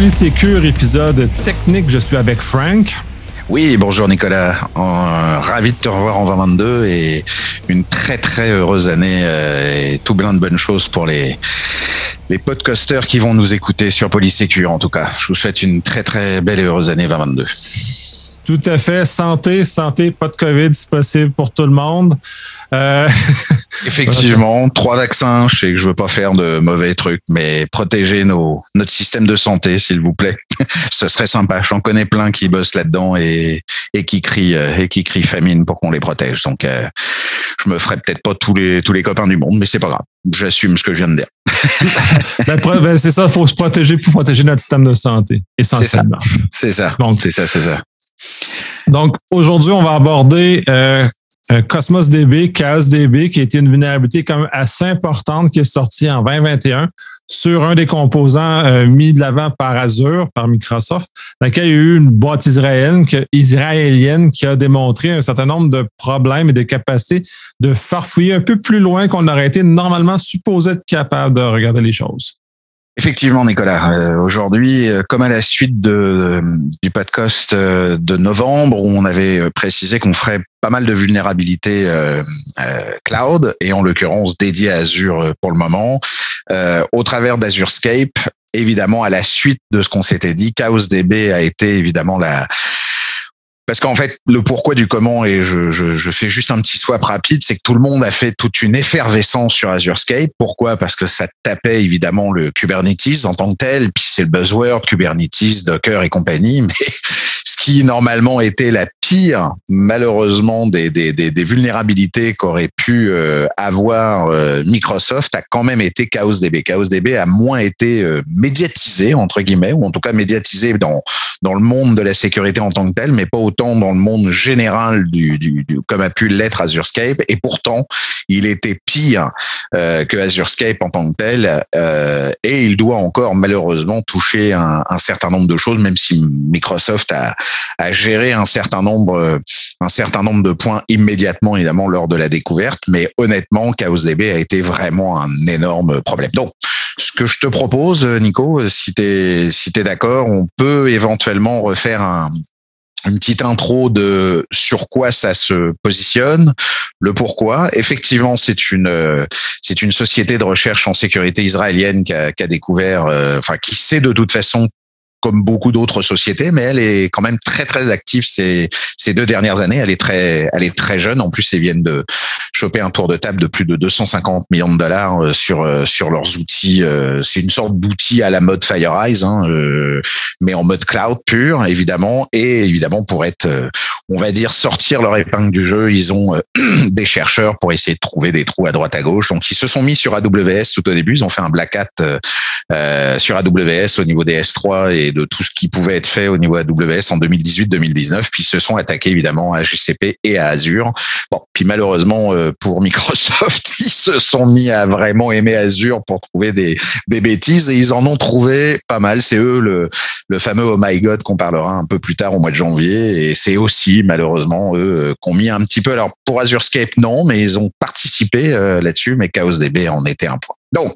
Polysécure, épisode technique. Je suis avec Frank. Oui, bonjour Nicolas. ravi de te revoir en 2022 et une très très heureuse année euh, et tout plein de bonnes choses pour les les podcasters qui vont nous écouter sur Polysécure en tout cas. Je vous souhaite une très très belle et heureuse année 2022. Tout à fait. Santé, santé, pas de COVID si possible pour tout le monde. Euh... Effectivement, trois vaccins. Je sais que je veux pas faire de mauvais trucs, mais protéger nos, notre système de santé, s'il vous plaît. Ce serait sympa. J'en connais plein qui bossent là-dedans et, et qui crient euh, et qui crient famine pour qu'on les protège. Donc, euh, je me ferai peut-être pas tous les tous les copains du monde, mais c'est pas grave. J'assume ce que je viens de dire. ben, ben c'est ça, il faut se protéger pour protéger notre système de santé, essentiellement. C'est ça. C'est ça, c'est ça. Donc, aujourd'hui, on va aborder euh, Cosmos DB, Chaos qui été une vulnérabilité assez importante qui est sortie en 2021 sur un des composants euh, mis de l'avant par Azure, par Microsoft, dans lequel il y a eu une boîte israélienne, israélienne qui a démontré un certain nombre de problèmes et de capacités de farfouiller un peu plus loin qu'on aurait été normalement supposé être capable de regarder les choses. Effectivement, Nicolas. Euh, aujourd'hui, euh, comme à la suite de, du podcast euh, de novembre, où on avait précisé qu'on ferait pas mal de vulnérabilités cloud, et en l'occurrence dédiées à Azure pour le moment, au travers d'AzureScape, évidemment, à la suite de ce qu'on s'était dit, Chaos DB a été évidemment la, parce qu'en fait, le pourquoi du comment, et je, je, fais juste un petit swap rapide, c'est que tout le monde a fait toute une effervescence sur AzureScape. Pourquoi? Parce que ça tapait évidemment le Kubernetes en tant que tel, puis c'est le buzzword Kubernetes, Docker et compagnie. Mais qui normalement était la pire, malheureusement, des, des, des, des vulnérabilités qu'aurait pu euh, avoir euh, Microsoft a quand même été Chaos DB. Chaos DB a moins été euh, médiatisé entre guillemets, ou en tout cas médiatisé dans dans le monde de la sécurité en tant que tel, mais pas autant dans le monde général du, du, du comme a pu l'être AzureScape. Et pourtant, il était pire que AzureScape en tant que tel, et il doit encore malheureusement toucher un, un certain nombre de choses, même si Microsoft a à, gérer un certain nombre, un certain nombre de points immédiatement, évidemment, lors de la découverte. Mais honnêtement, ChaosDB a été vraiment un énorme problème. Donc, ce que je te propose, Nico, si tu es, si es d'accord, on peut éventuellement refaire un, une petite intro de sur quoi ça se positionne, le pourquoi. Effectivement, c'est une c'est une société de recherche en sécurité israélienne qui a, qui a découvert, euh, enfin qui sait de toute façon comme beaucoup d'autres sociétés, mais elle est quand même très très active ces, ces deux dernières années. Elle est très elle est très jeune. En plus, ils viennent de choper un tour de table de plus de 250 millions de dollars euh, sur euh, sur leurs outils. Euh, c'est une sorte d'outil à la mode FireEyes, hein, mais en mode cloud pur, évidemment, et évidemment pour être, on va dire, sortir leur épingle du jeu, ils ont des chercheurs pour essayer de trouver des trous à droite à gauche. Donc ils se sont mis sur AWS tout au début. Ils ont fait un black hat sur AWS au niveau des S3 et de tout ce qui pouvait être fait au niveau AWS en 2018-2019, puis se sont attaqués évidemment à GCP et à Azure. Bon, puis malheureusement euh, pour Microsoft, ils se sont mis à vraiment aimer Azure pour trouver des, des bêtises et ils en ont trouvé pas mal. C'est eux le, le fameux Oh my God qu'on parlera un peu plus tard au mois de janvier et c'est aussi malheureusement eux euh, qu'on mis un petit peu. Alors pour AzureScape non, mais ils ont participé euh, là-dessus, mais ChaosDB en était un point. Donc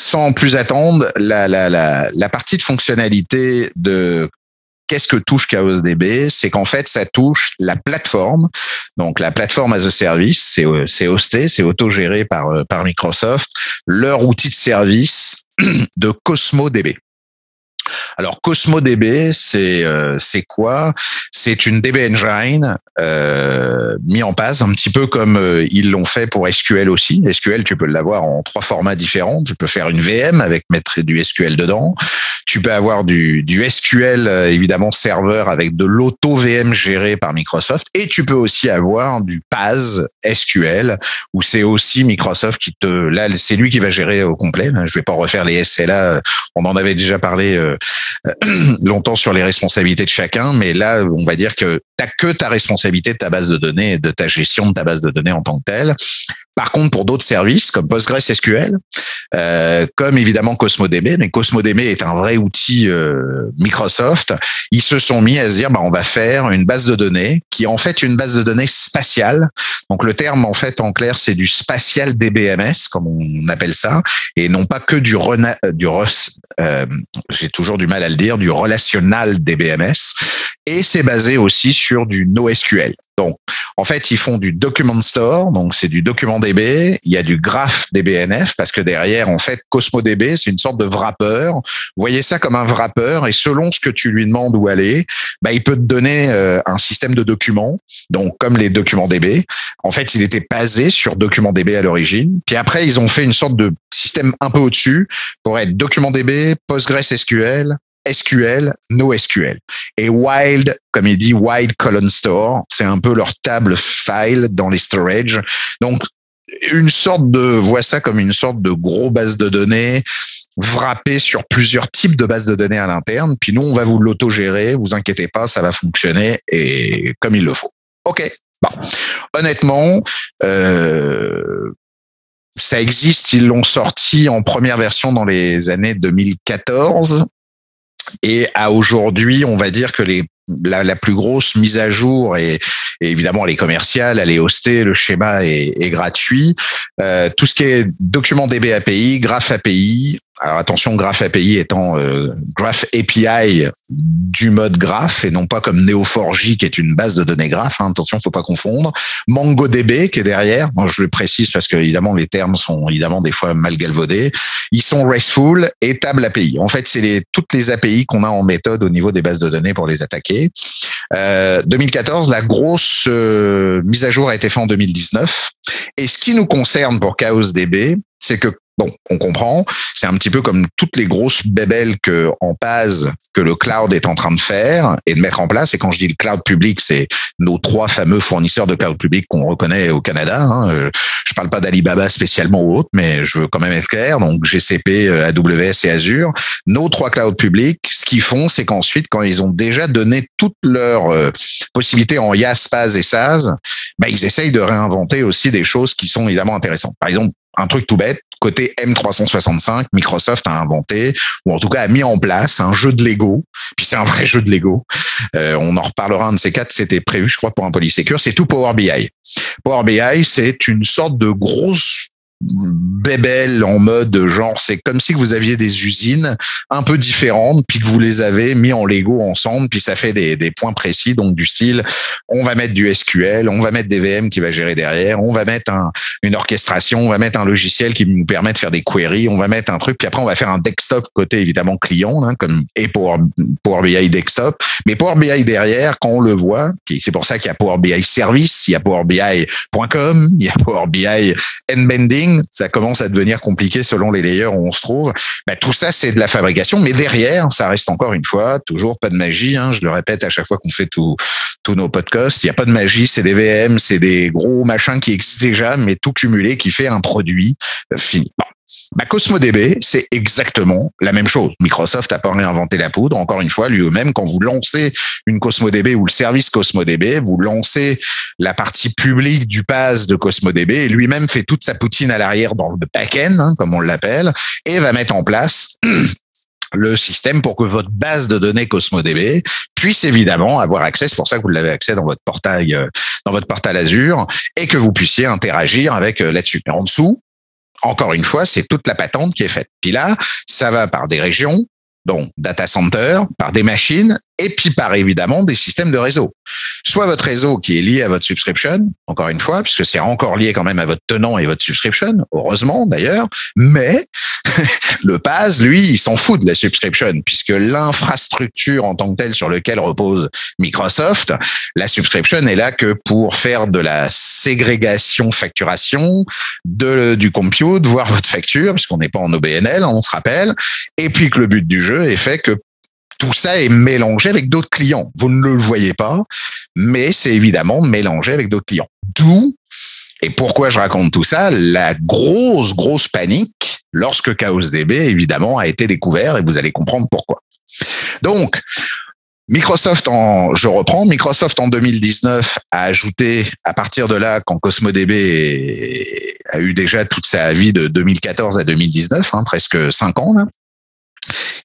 sans plus attendre, la, partie de fonctionnalité de qu'est-ce que touche ChaosDB C'est qu'en fait, ça touche la plateforme. Donc, la plateforme as a service, c'est, hosté, c'est autogéré par, par Microsoft. Leur outil de service de CosmoDB. Alors CosmoDB, c'est euh, c'est quoi? C'est une DB engine euh, mis en place un petit peu comme euh, ils l'ont fait pour SQL aussi. SQL, tu peux l'avoir en trois formats différents. Tu peux faire une VM avec mettre du SQL dedans. Tu peux avoir du, du SQL évidemment serveur avec de l'auto VM géré par Microsoft et tu peux aussi avoir du PAS SQL où c'est aussi Microsoft qui te là c'est lui qui va gérer au complet. Je vais pas refaire les SLA. On en avait déjà parlé euh, longtemps sur les responsabilités de chacun, mais là, on va dire que tu que ta responsabilité de ta base de données et de ta gestion de ta base de données en tant que telle. Par contre, pour d'autres services comme PostgreSQL, euh, comme évidemment CosmoDB, mais CosmoDB est un vrai outil euh, Microsoft, ils se sont mis à se dire, bah, on va faire une base de données qui est en fait une base de données spatiale. Donc le terme en fait en clair c'est du spatial DBMS comme on appelle ça et non pas que du rena, du euh, j'ai toujours du mal à le dire du relational DBMS et c'est basé aussi sur du NoSQL. Donc, en fait, ils font du document store, donc c'est du document DB. Il y a du graph DBNF parce que derrière, en fait, Cosmo DB, c'est une sorte de wrapper. Voyez ça comme un wrapper et selon ce que tu lui demandes où aller, bah, il peut te donner euh, un système de documents. Donc, comme les documents DB. En fait, il était basé sur document DB à l'origine. Puis après, ils ont fait une sorte de système un peu au-dessus pour être document DB, PostgreSQL, SQL, NoSQL. Et Wild, comme il dit, Wild Colon Store, c'est un peu leur table file dans les storage. Donc, une sorte de, vois ça comme une sorte de gros base de données wrappé sur plusieurs types de bases de données à l'interne. Puis nous, on va vous l'autogérer. Vous inquiétez pas, ça va fonctionner et comme il le faut. OK. Bon. Honnêtement, euh, ça existe. Ils l'ont sorti en première version dans les années 2014. Et à aujourd'hui, on va dire que les la, la, plus grosse mise à jour et, évidemment elle est commerciale, elle est hostée, le schéma est, est gratuit. Euh, tout ce qui est document DB API, Graph API, alors attention, Graph API étant euh, Graph API du mode Graph et non pas comme Neo4j qui est une base de données Graph. Hein, attention, faut pas confondre. MongoDB qui est derrière. Moi, je le précise parce que évidemment les termes sont évidemment des fois mal galvaudés. Ils sont RESTful et Table API. En fait, c'est les, toutes les API qu'on a en méthode au niveau des bases de données pour les attaquer. Euh, 2014, la grosse euh, mise à jour a été faite en 2019. Et ce qui nous concerne pour ChaosDB, c'est que Bon, on comprend. C'est un petit peu comme toutes les grosses bébelles que en passe que le cloud est en train de faire et de mettre en place. Et quand je dis le cloud public, c'est nos trois fameux fournisseurs de cloud public qu'on reconnaît au Canada. Hein. Euh, je parle pas d'Alibaba spécialement ou autre, mais je veux quand même être clair. Donc GCP, euh, AWS et Azure, nos trois clouds publics, ce qu'ils font, c'est qu'ensuite, quand ils ont déjà donné toutes leurs euh, possibilités en IaaS, PaaS et SaaS, bah, ils essayent de réinventer aussi des choses qui sont évidemment intéressantes. Par exemple, un truc tout bête, côté M365, Microsoft a inventé, ou en tout cas a mis en place un jeu de Lego, puis c'est un vrai jeu de Lego. Euh, on en reparlera un de ces quatre, c'était prévu, je crois, pour un Polysecure, c'est tout Power BI. Power BI, c'est une sorte de grosse bébelle en mode genre c'est comme si vous aviez des usines un peu différentes puis que vous les avez mis en Lego ensemble puis ça fait des, points précis donc du style on va mettre du SQL on va mettre des VM qui va gérer derrière on va mettre un, une orchestration on va mettre un logiciel qui nous permet de faire des queries on va mettre un truc puis après on va faire un desktop côté évidemment client hein, comme et Power, Power BI desktop. Mais Power BI derrière quand on le voit c'est pour ça qu'il y a Power BI service il y a Power BI.com il y a Power BI Endbending ça commence à devenir compliqué selon les layers où on se trouve. Bah, tout ça, c'est de la fabrication, mais derrière, ça reste encore une fois toujours pas de magie. Hein. je le répète à chaque fois qu'on fait tous nos podcasts, il n'y a pas de magie, c'est des VM, c'est des gros machins qui existent déjà, mais tout cumulé qui fait un produit euh, fini. Bah, CosmoDB, c'est exactement la même chose. Microsoft n'a pas réinventé la poudre. Encore une fois, lui-même, quand vous lancez une CosmoDB ou le service CosmoDB, vous lancez la partie publique du PAS de CosmoDB et lui-même fait toute sa poutine à l'arrière dans le back-end, hein, comme on l'appelle, et va mettre en place le système pour que votre base de données CosmoDB puisse évidemment avoir accès. C'est pour ça que vous l'avez accès dans votre portail, euh, dans votre portail Azure, et que vous puissiez interagir avec euh, là-dessus. En dessous, encore une fois, c'est toute la patente qui est faite. Puis là, ça va par des régions, donc data center, par des machines et puis par évidemment des systèmes de réseau. Soit votre réseau qui est lié à votre subscription, encore une fois, puisque c'est encore lié quand même à votre tenant et votre subscription, heureusement d'ailleurs, mais le PAS, lui, il s'en fout de la subscription, puisque l'infrastructure en tant que telle sur laquelle repose Microsoft, la subscription est là que pour faire de la ségrégation facturation de, du compute, voir votre facture, puisqu'on n'est pas en OBNL, on se rappelle, et puis que le but du jeu est fait que tout ça est mélangé avec d'autres clients. Vous ne le voyez pas, mais c'est évidemment mélangé avec d'autres clients. D'où, et pourquoi je raconte tout ça, la grosse, grosse panique lorsque ChaosDB, évidemment, a été découvert et vous allez comprendre pourquoi. Donc, Microsoft en, je reprends, Microsoft en 2019 a ajouté, à partir de là, quand CosmoDB a eu déjà toute sa vie de 2014 à 2019, hein, presque cinq ans, là,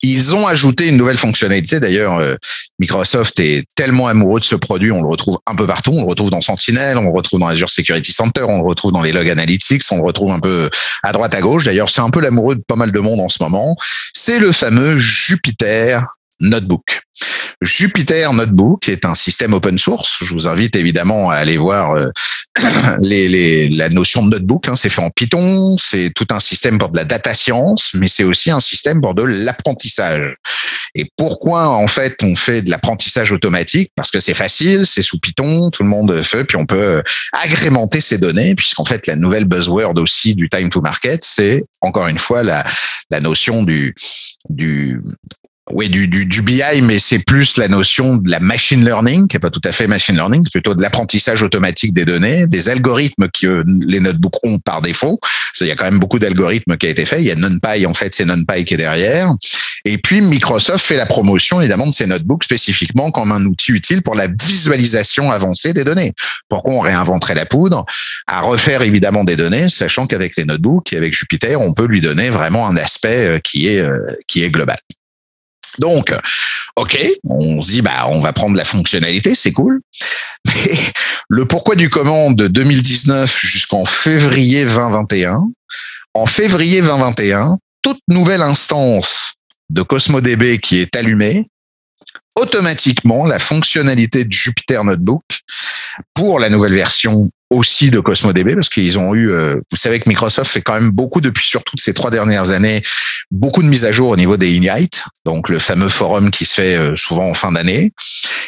Ils ont ajouté une nouvelle fonctionnalité. D'ailleurs, euh, Microsoft est tellement amoureux de ce produit, on le retrouve un peu partout. On le retrouve dans Sentinel, on le retrouve dans Azure Security Center, on le retrouve dans les log analytics, on le retrouve un peu à droite à gauche. D'ailleurs, c'est un peu l'amoureux de pas mal de monde en ce moment. C'est le fameux Jupiter Notebook. Jupyter Notebook est un système open source. Je vous invite évidemment à aller voir euh, les, la notion de notebook. Hein. C'est fait en Python, c'est tout un système pour de la data science, mais c'est aussi un système pour de l'apprentissage. Et pourquoi en fait on fait de l'apprentissage automatique? Parce que c'est facile, c'est sous Python, tout le monde fait, puis on peut agrémenter ces données, puisqu'en fait la nouvelle buzzword aussi du time to market, c'est encore une fois la, la notion du, du oui, du, du, du, BI, mais c'est plus la notion de la machine learning, qui est pas tout à fait machine learning, c'est plutôt de l'apprentissage automatique des données, des algorithmes que les notebooks ont par défaut. Il y a quand même beaucoup d'algorithmes qui a été fait. Il y a NumPy, en fait, c'est NumPy qui est derrière. Et puis, Microsoft fait la promotion, évidemment, de ces notebooks spécifiquement comme un outil utile pour la visualisation avancée des données. Pourquoi on réinventerait la poudre? À refaire évidemment des données, sachant qu'avec les notebooks et avec Jupyter, on peut lui donner vraiment un aspect euh, qui est, euh, qui est global. Donc, OK, on se dit, bah, on va prendre la fonctionnalité, c'est cool. Mais le pourquoi du comment de 2019 jusqu'en février 2021, en février 2021, toute nouvelle instance de CosmoDB qui est allumée, automatiquement la fonctionnalité de Jupyter Notebook pour la nouvelle version aussi de CosmoDB parce qu'ils ont eu, euh, vous savez que Microsoft fait quand même beaucoup depuis surtout ces trois dernières années, beaucoup de mises à jour au niveau des Ignite, donc le fameux forum qui se fait euh, souvent en fin d'année.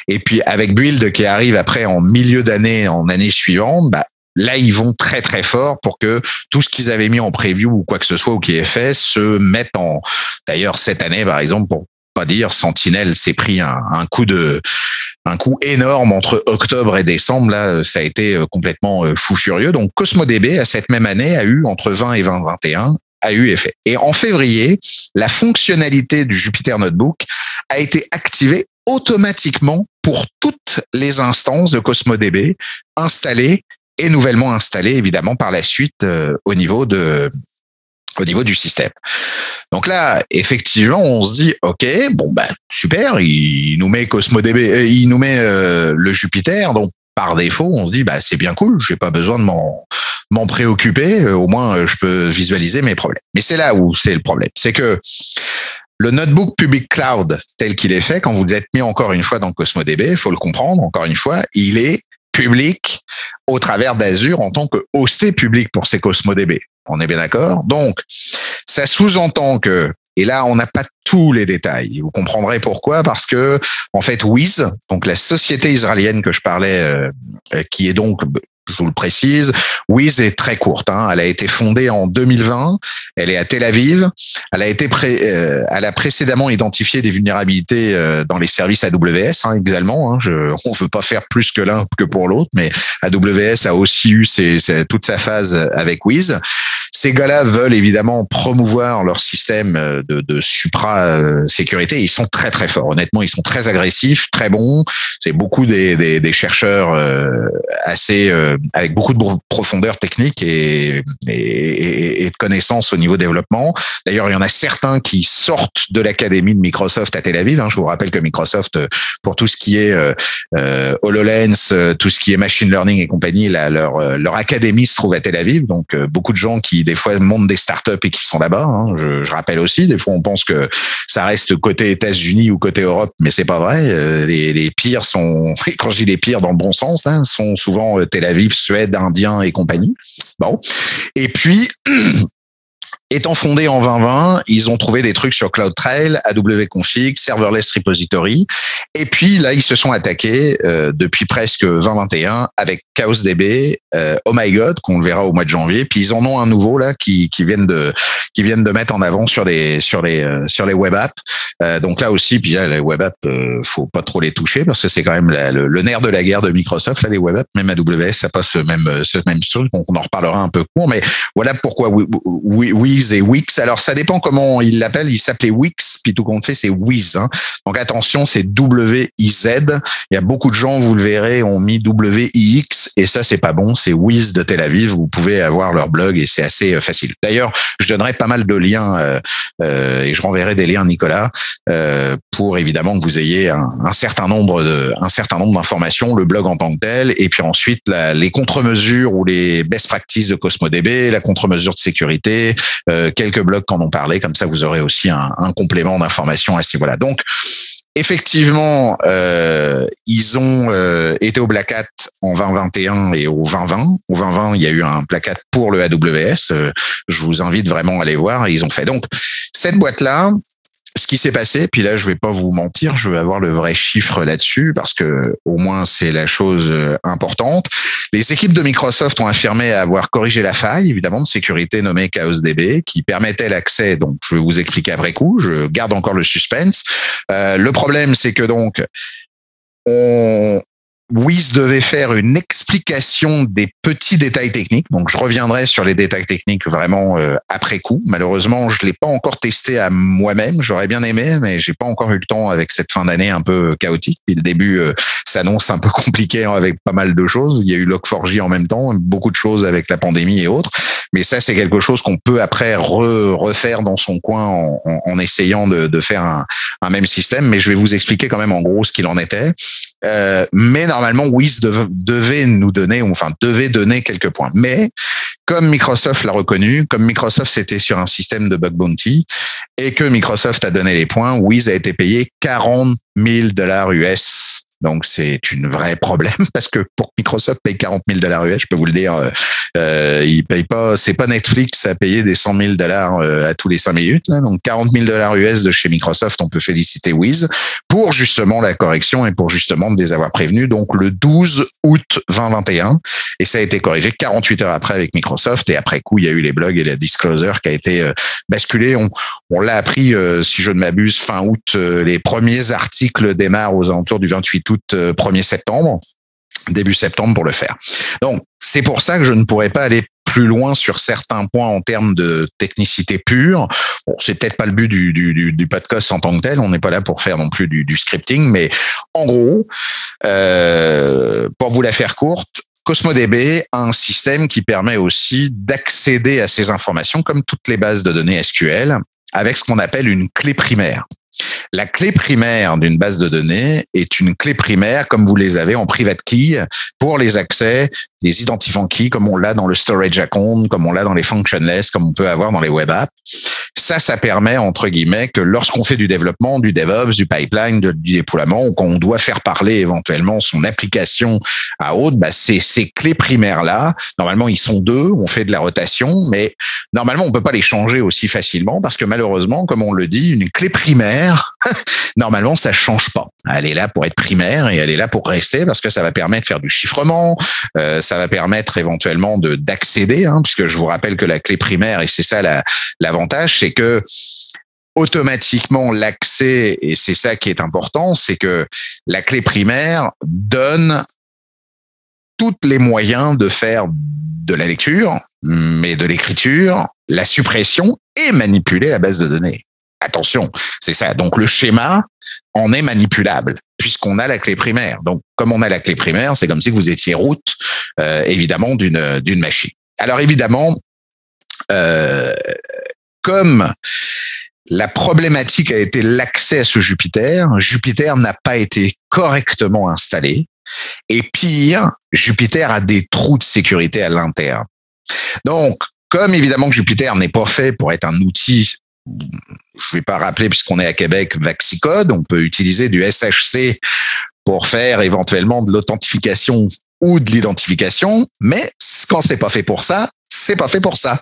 Et puis avec Build qui arrive après en milieu d'année, en année suivante, bah, là ils vont très très fort pour que tout ce qu'ils avaient mis en preview ou quoi que ce soit ou qui est fait se mette en. D'ailleurs cette année par exemple pour pas dire Sentinel s'est pris un, coup de un coup énorme entre octobre et décembre. Là, ça a été euh, complètement euh, fou furieux. Donc, CosmoDB, à cette même année, a eu entre 20 et 2021 a eu effet. Et en février, la fonctionnalité du Jupyter Notebook a été activée automatiquement pour toutes les instances de CosmoDB installées et nouvellement installées, évidemment, par la suite euh, au niveau de au niveau du système. Donc là, effectivement, on se dit, ok, bon ben super, il nous met CosmoDB, euh, il nous met euh, le Jupiter, donc par défaut, on se dit, bah c'est bien cool, j'ai pas besoin de m'en préoccuper, euh, au moins je peux visualiser mes problèmes. Mais c'est là où c'est le problème, c'est que le notebook public cloud tel qu'il est fait, quand vous êtes mis encore une fois dans CosmoDB, il faut le comprendre, encore une fois, il est public au travers d'Azure en tant que hosté public pour ces CosmoDB. On est bien d'accord? Donc, ça sous-entend que, et là, on n'a pas tous les détails. Vous comprendrez pourquoi, parce que en fait, Wiz, donc la société israélienne que je parlais, euh, qui est donc je vous le précise. Wiz est très courte. Hein. Elle a été fondée en 2020. Elle est à Tel Aviv. Elle a été pré euh, elle a précédemment identifié des vulnérabilités euh, dans les services AWS hein, également. Hein. Je, on veut pas faire plus que l'un que pour l'autre, mais AWS a aussi eu ses, toute sa phase avec Wiz. Ces gars-là veulent évidemment promouvoir leur système euh, de, de supra-sécurité. Ils sont très très forts. Honnêtement, ils sont très agressifs, très bons. C'est beaucoup des, des, des chercheurs assez avec beaucoup de profondeur technique et, de connaissances au niveau développement. D'ailleurs, il y en a certains qui sortent de l'académie de Microsoft à Tel Aviv. Hein. Je vous rappelle que Microsoft, pour tout ce qui est euh, euh HoloLens, euh, tout ce qui est machine learning et compagnie, là, leur, académie se trouve à Tel Aviv. Donc, beaucoup de gens qui, des fois, montent des startups et qui sont là-bas. Hein. Je, rappelle aussi, des fois, on pense que ça reste côté États-Unis ou côté Europe, mais c'est pas vrai. Les, les, pires sont, quand je dis les pires dans le bon sens, hein, sont souvent Tel Aviv, Suède, Indien et compagnie. Bon. Et puis, Étant fondé en 2020, ils ont trouvé des trucs sur CloudTrail, AW Config, Serverless Repository. Et puis là, ils se sont attaqués euh, depuis presque 2021 avec ChaosDB, euh, Oh My God, qu'on le verra au mois de janvier. Puis ils en ont un nouveau là qui, qui viennent de qui viennent de mettre en avant sur les sur les euh, sur les web apps. Euh, donc là aussi, puis là, les web apps, euh, faut pas trop les toucher parce que c'est quand même le, nerf de la guerre de Microsoft. Là, les web apps, même AWS, ça passe ce même ce même truc. Donc on en reparlera un peu court, mais voilà pourquoi oui, oui Wiz et Wix. Alors ça dépend comment il l'appelle. Il s'appelait Wix, puis tout compte fait c'est Wiz. Hein. Donc attention, c'est W-I-Z. Il y a beaucoup de gens, vous le verrez, ont mis W-I-X et ça c'est pas bon. C'est Wiz de Tel Aviv. Vous pouvez avoir leur blog et c'est assez euh, facile. D'ailleurs, je donnerai pas mal de liens euh, euh, et je renverrai des liens, Nicolas, euh, pour évidemment que vous ayez un, un certain nombre de, un certain nombre d'informations, le blog en tant que tel, et puis ensuite la, les contre-mesures ou les best practices de CosmoDB, la contre-mesure de sécurité, euh, quelques blogs qui en ont parlé. Comme ça, vous aurez aussi un, un complément d'information à ce niveau-là. Donc Effectivement, euh, ils ont euh, été au Black Hat en 2021 et au 2020. Au 2020, il y a eu un Black Hat pour le AWS. Euh, je vous invite vraiment à aller voir. Ils ont fait donc cette boîte-là ce qui s'est passé, puis là je vais pas vous mentir, je vais avoir le vrai chiffre là-dessus parce que au moins c'est la chose euh, importante. Les équipes de Microsoft ont affirmé avoir corrigé la faille, évidemment, de sécurité nommée ChaosDB, qui permettait l'accès. Donc je vais vous expliquer après coup. Je garde encore le suspense. Euh, le problème, c'est que donc on, Wiz devait faire une explication des petits détails techniques. Donc, je reviendrai sur les détails techniques vraiment euh, après coup. Malheureusement, je l'ai pas encore testé à moi-même. J'aurais bien aimé, mais j'ai pas encore eu le temps avec cette fin d'année un peu chaotique. Puis le début euh, s'annonce un peu compliqué avec pas mal de choses. Il y a eu Log4j en même temps, beaucoup de choses avec la pandémie et autres. Mais ça, c'est quelque chose qu'on peut après refaire dans son coin en, essayant de, de faire un, un, même système. Mais je vais vous expliquer quand même en gros ce qu'il en était. Euh, mais normalement, Wiz devait nous donner, enfin devait donner quelques points. Mais comme Microsoft l'a reconnu, comme Microsoft c'était sur un système de bug bounty et que Microsoft a donné les points, Wiz a été payé 40 000 dollars US donc c'est une vraie problème parce que pour Microsoft paye 40 000 dollars US, je peux vous le dire, euh, euh, il paye pas, c'est pas Netflix à payer des 100 000 dollars euh, à tous les 5 minutes. Là. Donc 40 000 dollars US de chez Microsoft, on peut féliciter Wiz pour justement la correction et pour justement les avoir prévenus. Donc le 12 août 2021 et ça a été corrigé 48 heures après avec Microsoft et après coup il y a eu les blogs et la disclosure qui a été euh, basculé. On, on l'a appris, si je ne m'abuse, fin août. les premiers articles démarrent aux alentours du 28 août 1er euh, septembre, début septembre pour le faire. Donc, c'est pour ça que je ne pourrais pas aller plus loin sur certains points en termes de technicité pure. Bon, c'est peut-être pas le but du, du, du, podcast en tant que tel. On n'est pas là pour faire non plus du, du scripting, mais en gros, euh, pour vous la faire courte, CosmoDB a un système qui permet aussi d'accéder à ces informations comme toutes les bases de données SQL avec ce qu'on appelle une clé primaire. La clé primaire d'une base de données est une clé primaire comme vous les avez en private key pour les accès des identifiants key comme on l'a dans le storage account, comme on l'a dans les functionless, comme on peut avoir dans les web apps. Ça, ça permet, entre guillemets, que lorsqu'on fait du développement, du DevOps, du pipeline, du déploiement, ou qu'on doit faire parler éventuellement son application à autre, bah, c'est ces clés primaires-là, normalement, ils sont deux, on fait de la rotation, mais normalement, on peut pas les changer aussi facilement parce que malheureusement, comme on le dit, une clé primaire, normalement, ça change pas. Elle est là pour être primaire et elle est là pour rester parce que ça va permettre de faire du chiffrement, euh, ça va permettre éventuellement de d'accéder, hein, puisque je vous rappelle que la clé primaire, et c'est ça l'avantage, c'est que automatiquement l'accès, et c'est ça qui est important, c'est que la clé primaire donne tous les moyens de faire de la lecture, mais de l'écriture, la suppression et manipuler la base de données. Attention, c'est ça. Donc le schéma en est manipulable puisqu'on a la clé primaire. Donc comme on a la clé primaire, c'est comme si vous étiez route euh, évidemment d'une d'une machine. Alors évidemment, euh, comme la problématique a été l'accès à ce Jupiter, Jupiter n'a pas été correctement installé. Et pire, Jupiter a des trous de sécurité à l'interne. Donc, comme évidemment que Jupiter n'est pas fait pour être un outil je vais pas rappeler puisqu'on est à Québec, Vaxicode. On peut utiliser du SHC pour faire éventuellement de l'authentification ou de l'identification, mais quand c'est pas fait pour ça, c'est pas fait pour ça.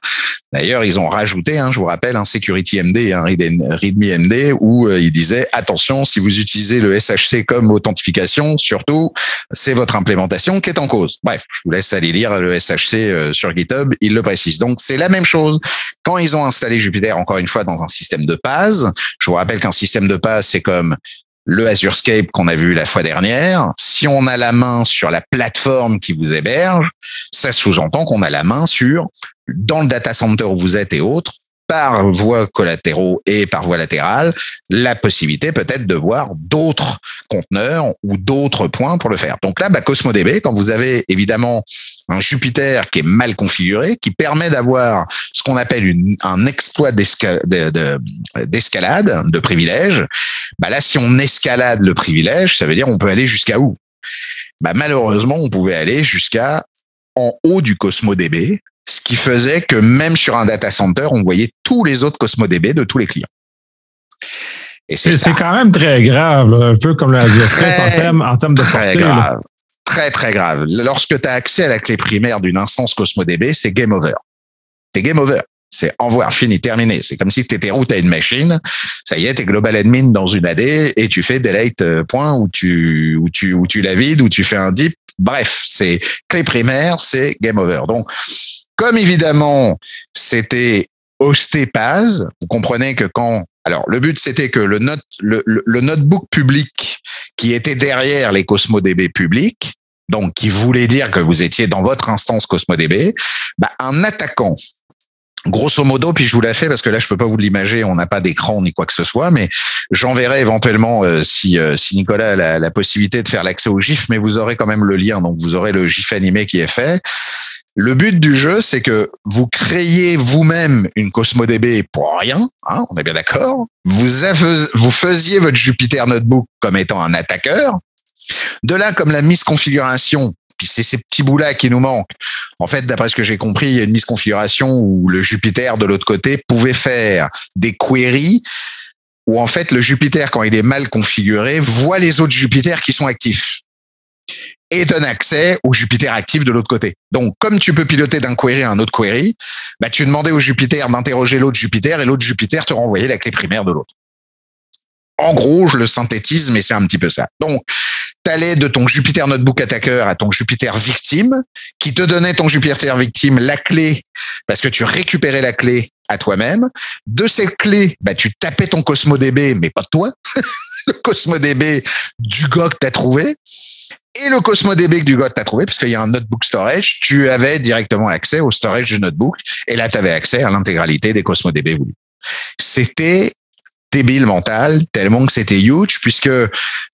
D'ailleurs, ils ont rajouté, hein, je vous rappelle, un Security MD, un README MD, où euh, ils disaient attention, si vous utilisez le SHC comme authentification, surtout, c'est votre implémentation qui est en cause. Bref, je vous laisse aller lire le SHC euh, sur GitHub, ils le précisent. Donc, c'est la même chose. Quand ils ont installé Jupyter, encore une fois, dans un système de PAS, je vous rappelle qu'un système de PAS, c'est comme le Azurescape qu'on a vu la fois dernière, si on a la main sur la plateforme qui vous héberge, ça sous-entend qu'on a la main sur, dans le data center où vous êtes et autres, par voie collatéraux et par voie latérale la possibilité peut-être de voir d'autres conteneurs ou d'autres points pour le faire. Donc là, bah, CosmoDB, quand vous avez évidemment un Jupiter qui est mal configuré, qui permet d'avoir ce qu'on appelle un exploit d'escalade de, de privilège, bah là, si on escalade le privilège, ça veut dire on peut aller jusqu'à où? Bah, Malheureusement, on pouvait aller jusqu'à en haut du CosmoDB, ce qui faisait que même sur un data center, on voyait tous les autres CosmoDB de tous les clients. Et c'est quand même très grave, un peu comme la en termes, en termes de très Grave. Très, très grave. Lorsque tu as accès à la clé primaire d'une instance CosmoDB, c'est game over. C'est game over. C'est envoyer, fini, terminé. C'est comme si tu étais route à une machine. Ça y est, es global admin dans une AD et tu fais delete euh, point où tu, où tu, où tu la vides, où tu fais un dip. Bref, c'est clé primaire, c'est game over. Donc, comme évidemment, c'était hosté PAS, vous comprenez que quand alors, le but, c'était que le, note, le, notebook public qui était derrière les CosmoDB publics, donc qui voulait dire que vous étiez dans votre instance CosmoDB, bah, un attaquant Grosso modo, puis je vous la fais parce que là je peux pas vous l'imager, on n'a pas d'écran ni quoi que ce soit, mais j'enverrai éventuellement euh, si, euh, si Nicolas a la, possibilité de faire l'accès au GIF, mais vous aurez quand même le lien, donc vous aurez le GIF animé qui est fait. Le but du jeu, c'est que vous créiez vous-même une CosmoDB pour rien, hein, on est bien d'accord. Vous, faisiez votre Jupyter Notebook comme étant un attaqueur. De là, comme la mise configuration, puis c'est ces petits bouts-là qui nous manquent. En fait, d'après ce que j'ai compris, il y a une mise configuration où le Jupyter de l'autre côté pouvait faire des queries où en fait le Jupyter, quand il est mal configuré, voit les autres Jupyter qui sont actifs et donne accès au Jupiter actif de l'autre côté. Donc, comme tu peux piloter d'un query à un autre query, bah, tu demandais au Jupiter d'interroger l'autre Jupiter et l'autre Jupiter te renvoyait la clé primaire de l'autre. En gros, je le synthétise, mais c'est un petit peu ça. Donc, tu allais de ton Jupiter Notebook Attacker à ton Jupiter victime, qui te donnait ton Jupiter victime la clé, parce que tu récupérais la clé à toi-même. De cette clé, bah, tu tapais ton CosmoDB, mais pas toi. le CosmoDB du gars que tu as trouvé et le CosmoDB que du God t'a trouvé, parce qu'il y a un notebook storage, tu avais directement accès au storage du notebook, et là, tu avais accès à l'intégralité des CosmoDB voulus. C'était débile mental, tellement que c'était huge, puisque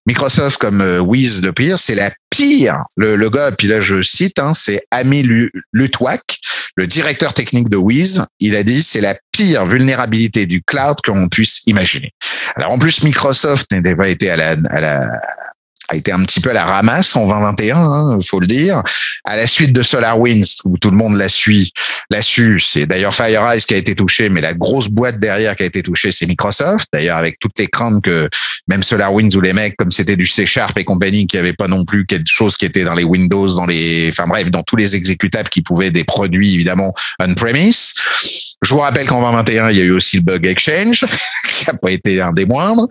Microsoft, comme euh, Wiz le pire, c'est la pire, le, le gars, puis là je cite, hein, c'est Ami Lutwak, le directeur technique de Wiz, il a dit c'est la pire vulnérabilité du cloud qu'on puisse imaginer. Alors en plus, Microsoft n'a pas été à la, à la, a été un petit peu à la ramasse en 2021, hein, faut le dire. À la suite de SolarWinds, où tout le monde la suit, l'a su, c'est d'ailleurs FireEye qui a été touché, mais la grosse boîte derrière qui a été touchée, c'est Microsoft. D'ailleurs, avec toutes les craintes que même SolarWinds ou les mecs, comme c'était du C Sharp et compagnie, qui avait pas non plus quelque chose qui était dans les Windows, dans les, enfin bref, dans tous les exécutables qui pouvaient des produits évidemment on-premise. Je vous rappelle qu'en 2021, il y a eu aussi le bug Exchange, qui n'a pas été un des moindres.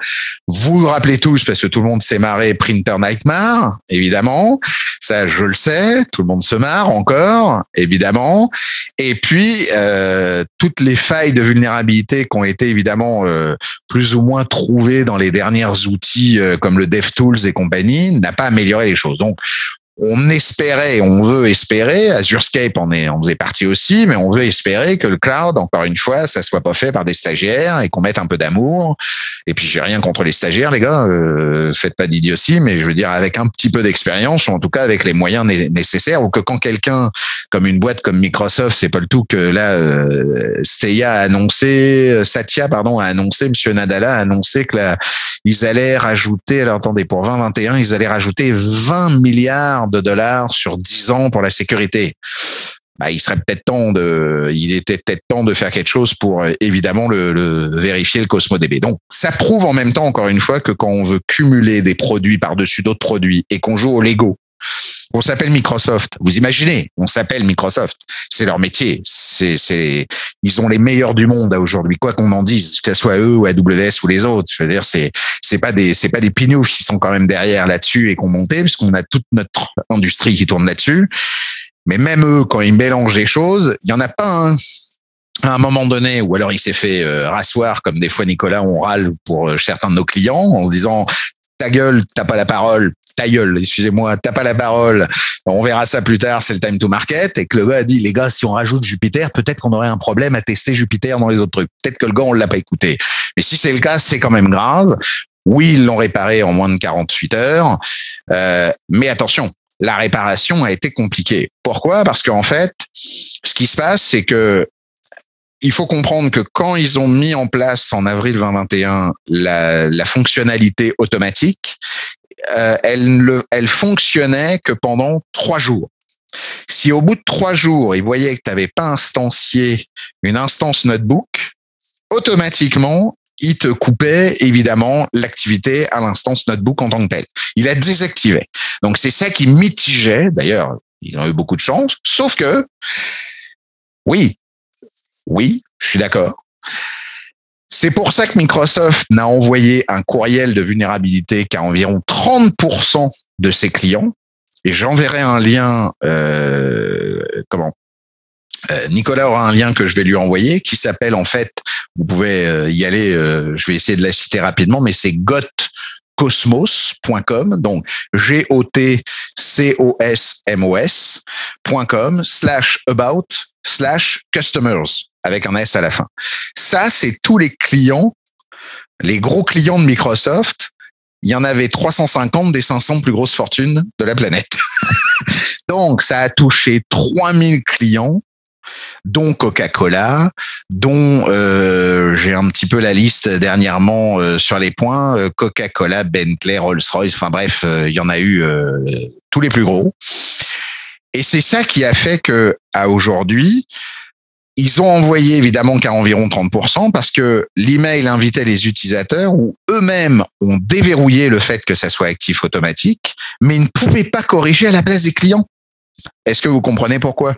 Vous vous rappelez tous, parce que tout le monde s'est marré, Printer Nightmare, évidemment. Ça, je le sais. Tout le monde se marre encore, évidemment. Et puis, euh, toutes les failles de vulnérabilité qui ont été évidemment euh, plus ou moins trouvées dans les derniers outils euh, comme le DevTools et compagnie, n'a pas amélioré les choses. Donc, on espérait, on veut espérer, Azurescape en est, on faisait partie aussi, mais on veut espérer que le cloud, encore une fois, ça soit pas fait par des stagiaires et qu'on mette un peu d'amour. Et puis j'ai rien contre les stagiaires, les gars, euh, faites pas d'idiotie, mais je veux dire avec un petit peu d'expérience ou en tout cas avec les moyens nécessaires, ou que quand quelqu'un comme une boîte comme Microsoft, c'est pas le tout que là, euh, Steya a annoncé, Satya pardon a annoncé, Monsieur Nadala a annoncé que là, ils allaient rajouter, alors attendez, pour 2021, ils allaient rajouter 20 milliards de dollars sur 10 ans pour la sécurité. Bah, il serait peut-être temps de, il était peut-être temps de faire quelque chose pour euh, évidemment le, vérifier le CosmoDB. Donc, ça prouve en même temps, encore une fois, que quand on veut cumuler des produits par-dessus d'autres produits et qu'on joue au Lego, on s'appelle Microsoft. Vous imaginez, on s'appelle Microsoft. C'est leur métier. C'est, c'est, ils ont les meilleurs du monde aujourd'hui. Quoi qu'on en dise, que ce soit eux ou AWS ou les autres. Je veux dire, c'est, c'est pas des, c'est pas des pignoufs qui sont quand même derrière là-dessus et qu'on monté puisqu'on a toute notre industrie qui tourne là-dessus. Mais même eux, quand ils mélangent les choses, il y en a pas un à un moment donné, ou alors il s'est fait euh, rasseoir, comme des fois Nicolas, on râle pour euh, certains de nos clients, en se disant ta gueule, t'as pas la parole, ta gueule, excusez-moi, t'as pas la parole, on verra ça plus tard, c'est le time to market, et que le gars a dit, les gars, si on rajoute Jupiter, peut-être qu'on aurait un problème à tester Jupiter dans les autres trucs. Peut-être que le gars, on l'a pas écouté. Mais si c'est le cas, c'est quand même grave. Oui, ils l'ont réparé en moins de 48 heures. Euh, mais attention, la réparation a été compliquée. Pourquoi? Parce qu'en fait, ce qui se passe, c'est que il faut comprendre que quand ils ont mis en place en avril 2021 la, la fonctionnalité automatique, euh, elle, ne, elle fonctionnait que pendant trois jours. Si au bout de trois jours, ils voyaient que tu n'avais pas instancié une instance notebook, automatiquement, il te coupait évidemment l'activité à l'instance notebook en tant que telle. Il la désactivait. Donc c'est ça qui mitigeait. D'ailleurs, ils ont eu beaucoup de chance. Sauf que, oui, oui, je suis d'accord. C'est pour ça que Microsoft n'a envoyé un courriel de vulnérabilité qu'à environ 30% de ses clients. Et j'enverrai un lien, euh, comment euh, Nicolas aura un lien que je vais lui envoyer qui s'appelle en fait, vous pouvez euh, y aller, je vais essayer de la citer rapidement, mais c'est gotcosmos.com, donc G-O-T-C-O-S-M-O-S.com slash about slash customers avec un S à la fin. Ça, c'est tous les clients, les gros clients de Microsoft. Il y en avait 350 des 500 plus grosses fortunes de la planète. Donc, ça a touché 3000 clients dont Coca-Cola, dont euh, j'ai un petit peu la liste dernièrement euh, sur les points, euh, Coca-Cola, Bentley, Rolls-Royce, enfin bref, il y en a eu tous les plus gros. Et c'est ça qui a fait que à aujourd'hui, ils ont envoyé évidemment qu'à environ 30% parce que l'email invitait les utilisateurs ou eux-mêmes ont déverrouillé le fait que ça soit actif automatique, mais ils ne pouvaient pas corriger à la place des clients. Est-ce que vous comprenez pourquoi?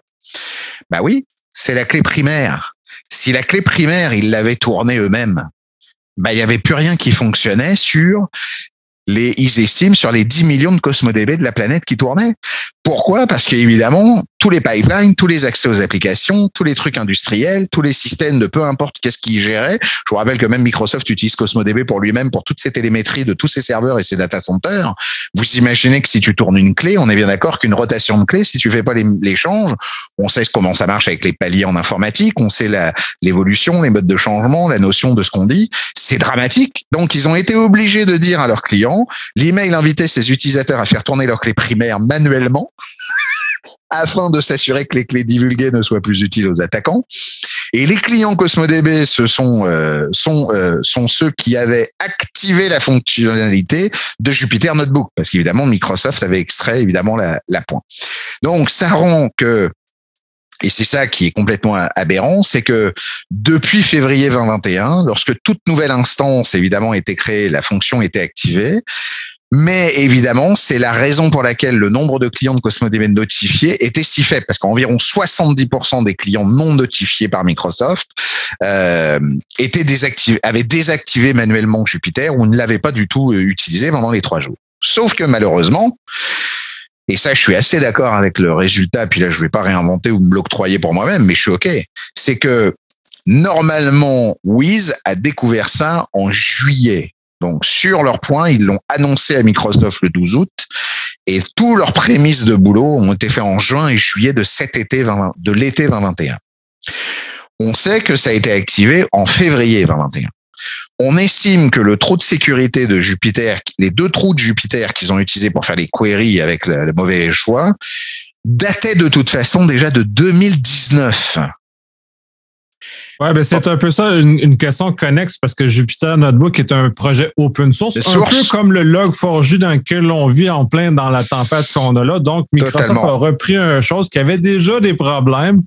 Bah oui, c'est la clé primaire. Si la clé primaire, ils l'avaient tournée eux-mêmes, bah, il n'y avait plus rien qui fonctionnait sur les, ils estiment sur les 10 millions de CosmoDB de la planète qui tournaient. Pourquoi? Parce qu'évidemment, tous les pipelines, tous les accès aux applications, tous les trucs industriels, tous les systèmes de peu importe qu'est-ce qu'ils géraient. Je vous rappelle que même Microsoft utilise CosmoDB pour lui-même pour toutes ses télémétries de tous ses serveurs et ses data centers. Vous imaginez que si tu tournes une clé, on est bien d'accord qu'une rotation de clé, si tu fais pas l'échange, on sait comment ça marche avec les paliers en informatique, on sait l'évolution, les modes de changement, la notion de ce qu'on dit. C'est dramatique. Donc, ils ont été obligés de dire à leurs clients, l'email invitait ses utilisateurs à faire tourner leurs clés primaires manuellement afin de s'assurer que les clés divulguées ne soient plus utiles aux attaquants. Et les clients CosmoDB, ce sont euh, euh, sont ceux qui avaient activé la fonctionnalité de Jupyter Notebook, parce qu'évidemment Microsoft avait extrait évidemment la, la pointe. Donc ça rend que et c'est ça qui est complètement aberrant, c'est que depuis février 2021, lorsque toute nouvelle instance évidemment était créée, la fonction était activée, mais évidemment, c'est la raison pour laquelle le nombre de clients de CosmoDB notifiés était si faible, parce qu'environ 70% des clients non notifiés par Microsoft euh, étaient désactivés, avaient désactivé manuellement Jupiter ou ne l'avaient pas du tout euh, utilisé pendant les trois jours. Sauf que malheureusement, et ça, je suis assez d'accord avec le résultat. Puis là, je vais pas réinventer ou me l'octroyer pour moi-même, mais je suis OK. C'est que normalement, Wiz a découvert ça en juillet. Donc, sur leur point, ils l'ont annoncé à Microsoft le 12 août et tous leurs prémices de boulot ont été faits en juin et juillet de cet été de l'été 2021. On sait que ça a été activé en février 2021. On estime que le trou de sécurité de Jupiter, les deux trous de Jupiter qu'ils ont utilisés pour faire les queries avec le mauvais choix, dataient de toute façon déjà de 2019. Ouais, ben c'est un peu ça, une, question connexe parce que Jupyter Notebook est un projet open source, un peu comme le Log4j dans lequel on vit en plein dans la tempête qu'on a là. Donc, Microsoft a repris une chose qui avait déjà des problèmes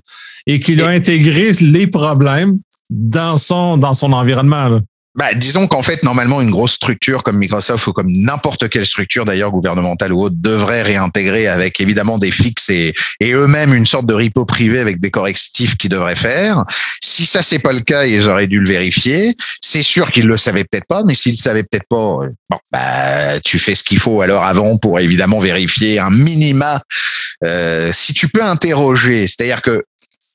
et qui a intégré les problèmes dans son, dans son environnement. Là. Bah, disons qu'en fait, normalement, une grosse structure comme Microsoft ou comme n'importe quelle structure d'ailleurs gouvernementale ou autre devrait réintégrer avec évidemment des fixes et, et eux-mêmes une sorte de repo privé avec des correctifs qu'ils devraient faire. Si ça c'est pas le cas, ils auraient dû le vérifier. C'est sûr qu'ils le savaient peut-être pas, mais s'ils le savaient peut-être pas, euh, bon, bah, tu fais ce qu'il faut alors avant pour évidemment vérifier un minima. Euh, si tu peux interroger, c'est-à-dire que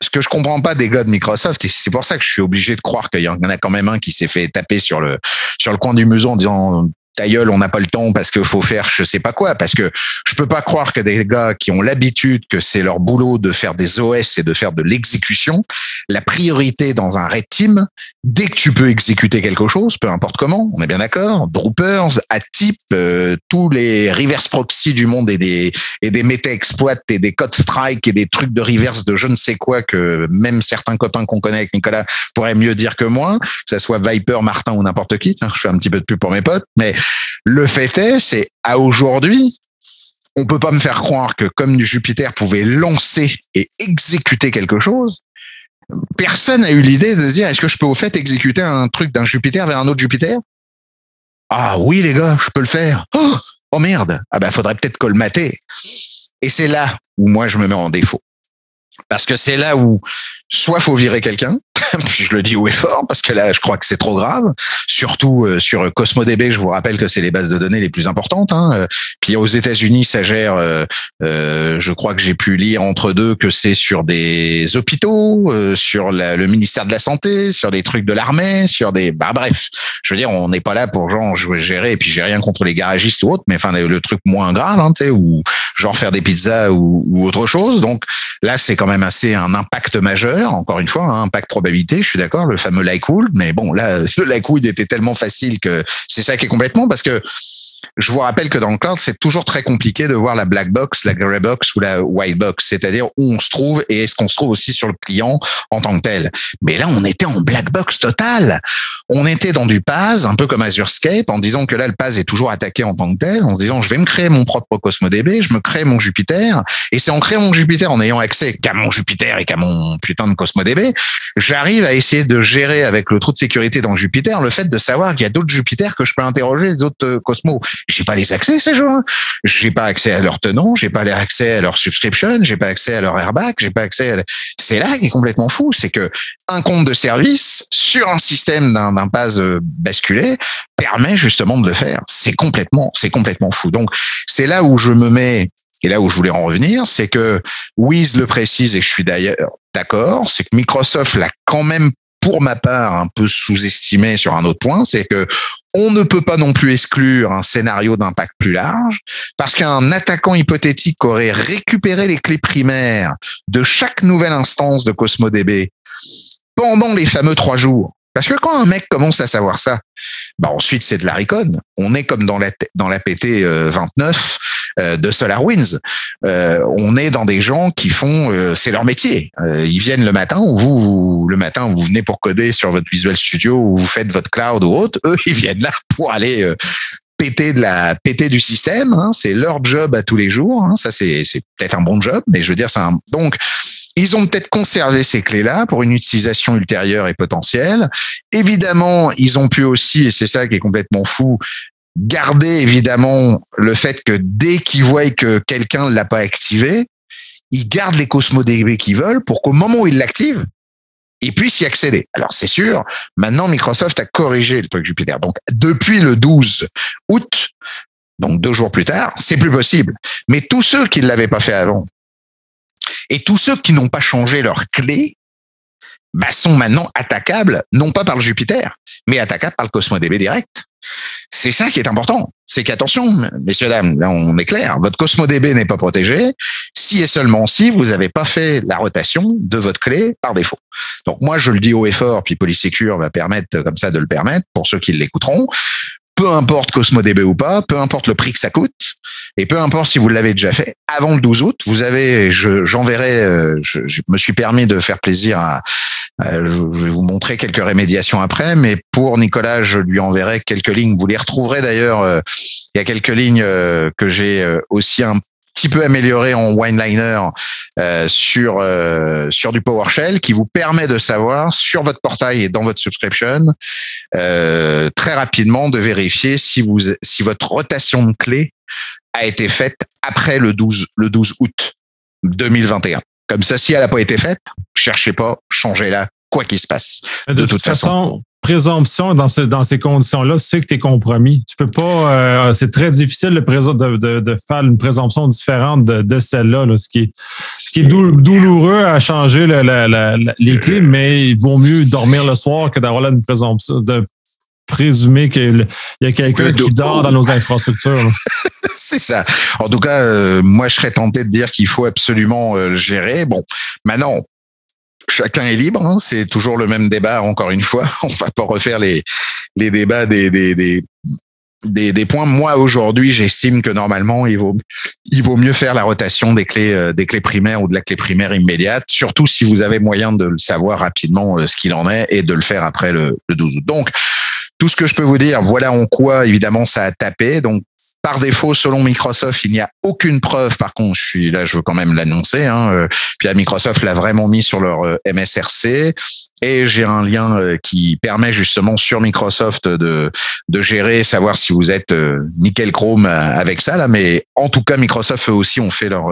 ce que je comprends pas des gars de Microsoft, et c'est pour ça que je suis obligé de croire qu'il y en a quand même un qui s'est fait taper sur le sur le coin du museau en disant ta gueule, on n'a pas le temps parce qu'il faut faire je sais pas quoi. Parce que je peux pas croire que des gars qui ont l'habitude que c'est leur boulot de faire des OS et de faire de l'exécution, la priorité dans un red team, dès que tu peux exécuter quelque chose, peu importe comment, on est bien d'accord, Droopers, Atip, euh, tous les reverse proxy du monde et des et des méta-exploits et des code strike et des trucs de reverse de je ne sais quoi que même certains copains qu'on connaît avec Nicolas pourraient mieux dire que moi, que ce soit Viper, Martin ou n'importe qui. je fais un petit peu de pub pour mes potes, mais le fait est, c'est à aujourd'hui, on peut pas me faire croire que comme Jupiter pouvait lancer et exécuter quelque chose, personne n'a eu l'idée de se dire est-ce que je peux au fait exécuter un truc d'un Jupiter vers un autre Jupiter? Ah oui les gars, je peux le faire. Oh, oh merde, ah ben faudrait peut-être colmater. Et c'est là où moi je me mets en défaut. Parce que c'est là où soit faut virer quelqu'un, puis je le dis haut et fort parce que là, je crois que c'est trop grave. Surtout euh, sur CosmoDB, je vous rappelle que c'est les bases de données les plus importantes. Hein. Euh, puis aux États-Unis, ça gère. Euh, je crois que j'ai pu lire entre deux que c'est sur des hôpitaux, sur le ministère de la santé, sur des trucs de l'armée, sur des. Bah bref, je veux dire, on n'est pas là pour genre gérer. Et puis j'ai rien contre les garagistes ou autres, mais enfin le, truc moins grave, hein, tu sais, ou genre faire des pizzas ou, ou autre chose. Donc là, c'est quand même assez un impact majeur. Encore une fois, un impact probabilité je suis d'accord, le fameux Lycwood, mais bon, là, le Lycwood était tellement facile que c'est ça qui est complètement parce que je vous rappelle que dans le cloud, c'est toujours très compliqué de voir la black box, la grey box ou la white box, c'est-à-dire où on se trouve et est-ce qu'on se trouve aussi sur le client en tant que tel. Mais là, on était en black box total. On était dans du PAS, un peu comme Azurescape, en disant que là, le PAS est toujours attaqué en tant que tel, en se disant, je vais me créer mon propre CosmoDB, je me crée mon Jupiter, et c'est en créant mon Jupiter, en ayant accès qu'à mon Jupiter et qu'à mon putain de CosmoDB, j'arrive à essayer de gérer avec le trou de sécurité dans Jupiter le fait de savoir qu'il y a d'autres Jupiter que je peux interroger les autres euh, Cosmos j'ai pas les accès ces gens. J'ai pas accès à leur tenant, j'ai pas accès à leur subscription, j'ai pas accès à leur airbag, j'ai pas accès. À... C'est là qui est complètement fou, c'est que un compte de service sur un système d'un d'un pas euh, basculé permet justement de le faire. C'est complètement, c'est complètement fou. Donc c'est là où je me mets et là où je voulais en revenir, c'est que Wiz le précise et je suis d'ailleurs d'accord, c'est que Microsoft l'a quand même pour ma part un peu sous-estimé sur un autre point, c'est que on ne peut pas non plus exclure un scénario d'impact plus large, parce qu'un attaquant hypothétique aurait récupéré les clés primaires de chaque nouvelle instance de CosmoDB pendant les fameux trois jours. Parce que quand un mec commence à savoir ça, bah ensuite c'est de la recon. On est comme dans la dans la PT 29 euh, de SolarWinds. Euh, on est dans des gens qui font, euh, c'est leur métier. ils viennent le matin ou vous, le matin vous venez pour coder sur votre Visual Studio ou vous faites votre cloud ou autre. Eux ils viennent là pour aller péter de la péter du système. Hein, c'est leur job à tous les jours. Hein, ça c'est c'est peut-être un bon job, mais je veux dire c'est un donc ils ont peut-être conservé ces clés-là pour une utilisation ultérieure et potentielle. Évidemment, ils ont pu aussi, et c'est ça qui est complètement fou, garder évidemment le fait que dès qu'ils voient que quelqu'un ne l'a pas activé, ils gardent les Cosmo DB qu'ils veulent pour qu'au moment où ils l'activent, ils puissent y accéder. Alors c'est sûr, maintenant Microsoft a corrigé le truc Jupiter. Donc depuis le 12 août, donc deux jours plus tard, c'est plus possible. Mais tous ceux qui ne l'avaient pas fait avant, et tous ceux qui n'ont pas changé leur clé bah, sont maintenant attaquables, non pas par le Jupiter, mais attaquables par le CosmoDB direct. C'est ça qui est important. C'est qu'attention, messieurs, dames, là on est clair, votre CosmoDB n'est pas protégé si et seulement si vous n'avez pas fait la rotation de votre clé par défaut. Donc moi, je le dis haut et fort, puis Polysecure va permettre comme ça de le permettre pour ceux qui l'écouteront peu importe CosmoDB ou pas, peu importe le prix que ça coûte, et peu importe si vous l'avez déjà fait, avant le 12 août, vous avez, j'enverrai, euh, je, je, me suis permis de faire plaisir à, je vais vous montrer quelques rémédiations après, mais pour Nicolas, je lui enverrai quelques lignes. Vous les retrouverez d'ailleurs. Euh, il y a quelques lignes euh, que j'ai aussi un petit peu amélioré en wineliner euh, sur euh, sur du PowerShell qui vous permet de savoir sur votre portail et dans votre subscription euh, très rapidement de vérifier si vous si votre rotation de clé a été faite après le 12 le 12 août 2021. Comme ça, si elle n'a pas été faite, cherchez pas, changez-la, quoi qu'il se passe. De, toute, façon présomption dans, ce, dans ces conditions-là, c'est que tu es compromis. Tu peux pas. Euh, c'est très difficile de, de, de, faire une présomption différente de, de celle-là, ce qui est, ce qui est douloureux à changer la, la, les clés, mais il vaut mieux dormir le soir que d'avoir là une présomption, de présumer qu'il y a quelqu'un qui dort dans nos infrastructures. c'est ça. En tout cas, euh, moi, je serais tenté de dire qu'il faut absolument le gérer. Bon, maintenant, chacun est libre. Hein. c'est toujours le même débat. Encore une fois, on va pas refaire les les débats des des, des des, points. Moi, aujourd'hui, j'estime que normalement, il vaut, il vaut mieux faire la rotation des clés, euh, des clés primaires ou de la clé primaire immédiate, surtout si vous avez moyen de le savoir rapidement euh, ce qu'il en est et de le faire après le, le 12 août. Donc, tout ce que je peux vous dire, voilà en quoi, évidemment, ça a tapé. Donc, par défaut, selon Microsoft, il n'y a aucune preuve. Par contre, je suis là, je veux quand même l'annoncer. Hein, euh, puis Microsoft l'a vraiment mis sur leur euh, MSRC. Et j'ai un lien euh, qui permet justement sur Microsoft de, de gérer, savoir si vous êtes nickel chrome avec ça. Là, mais en tout cas, Microsoft eux aussi ont fait leur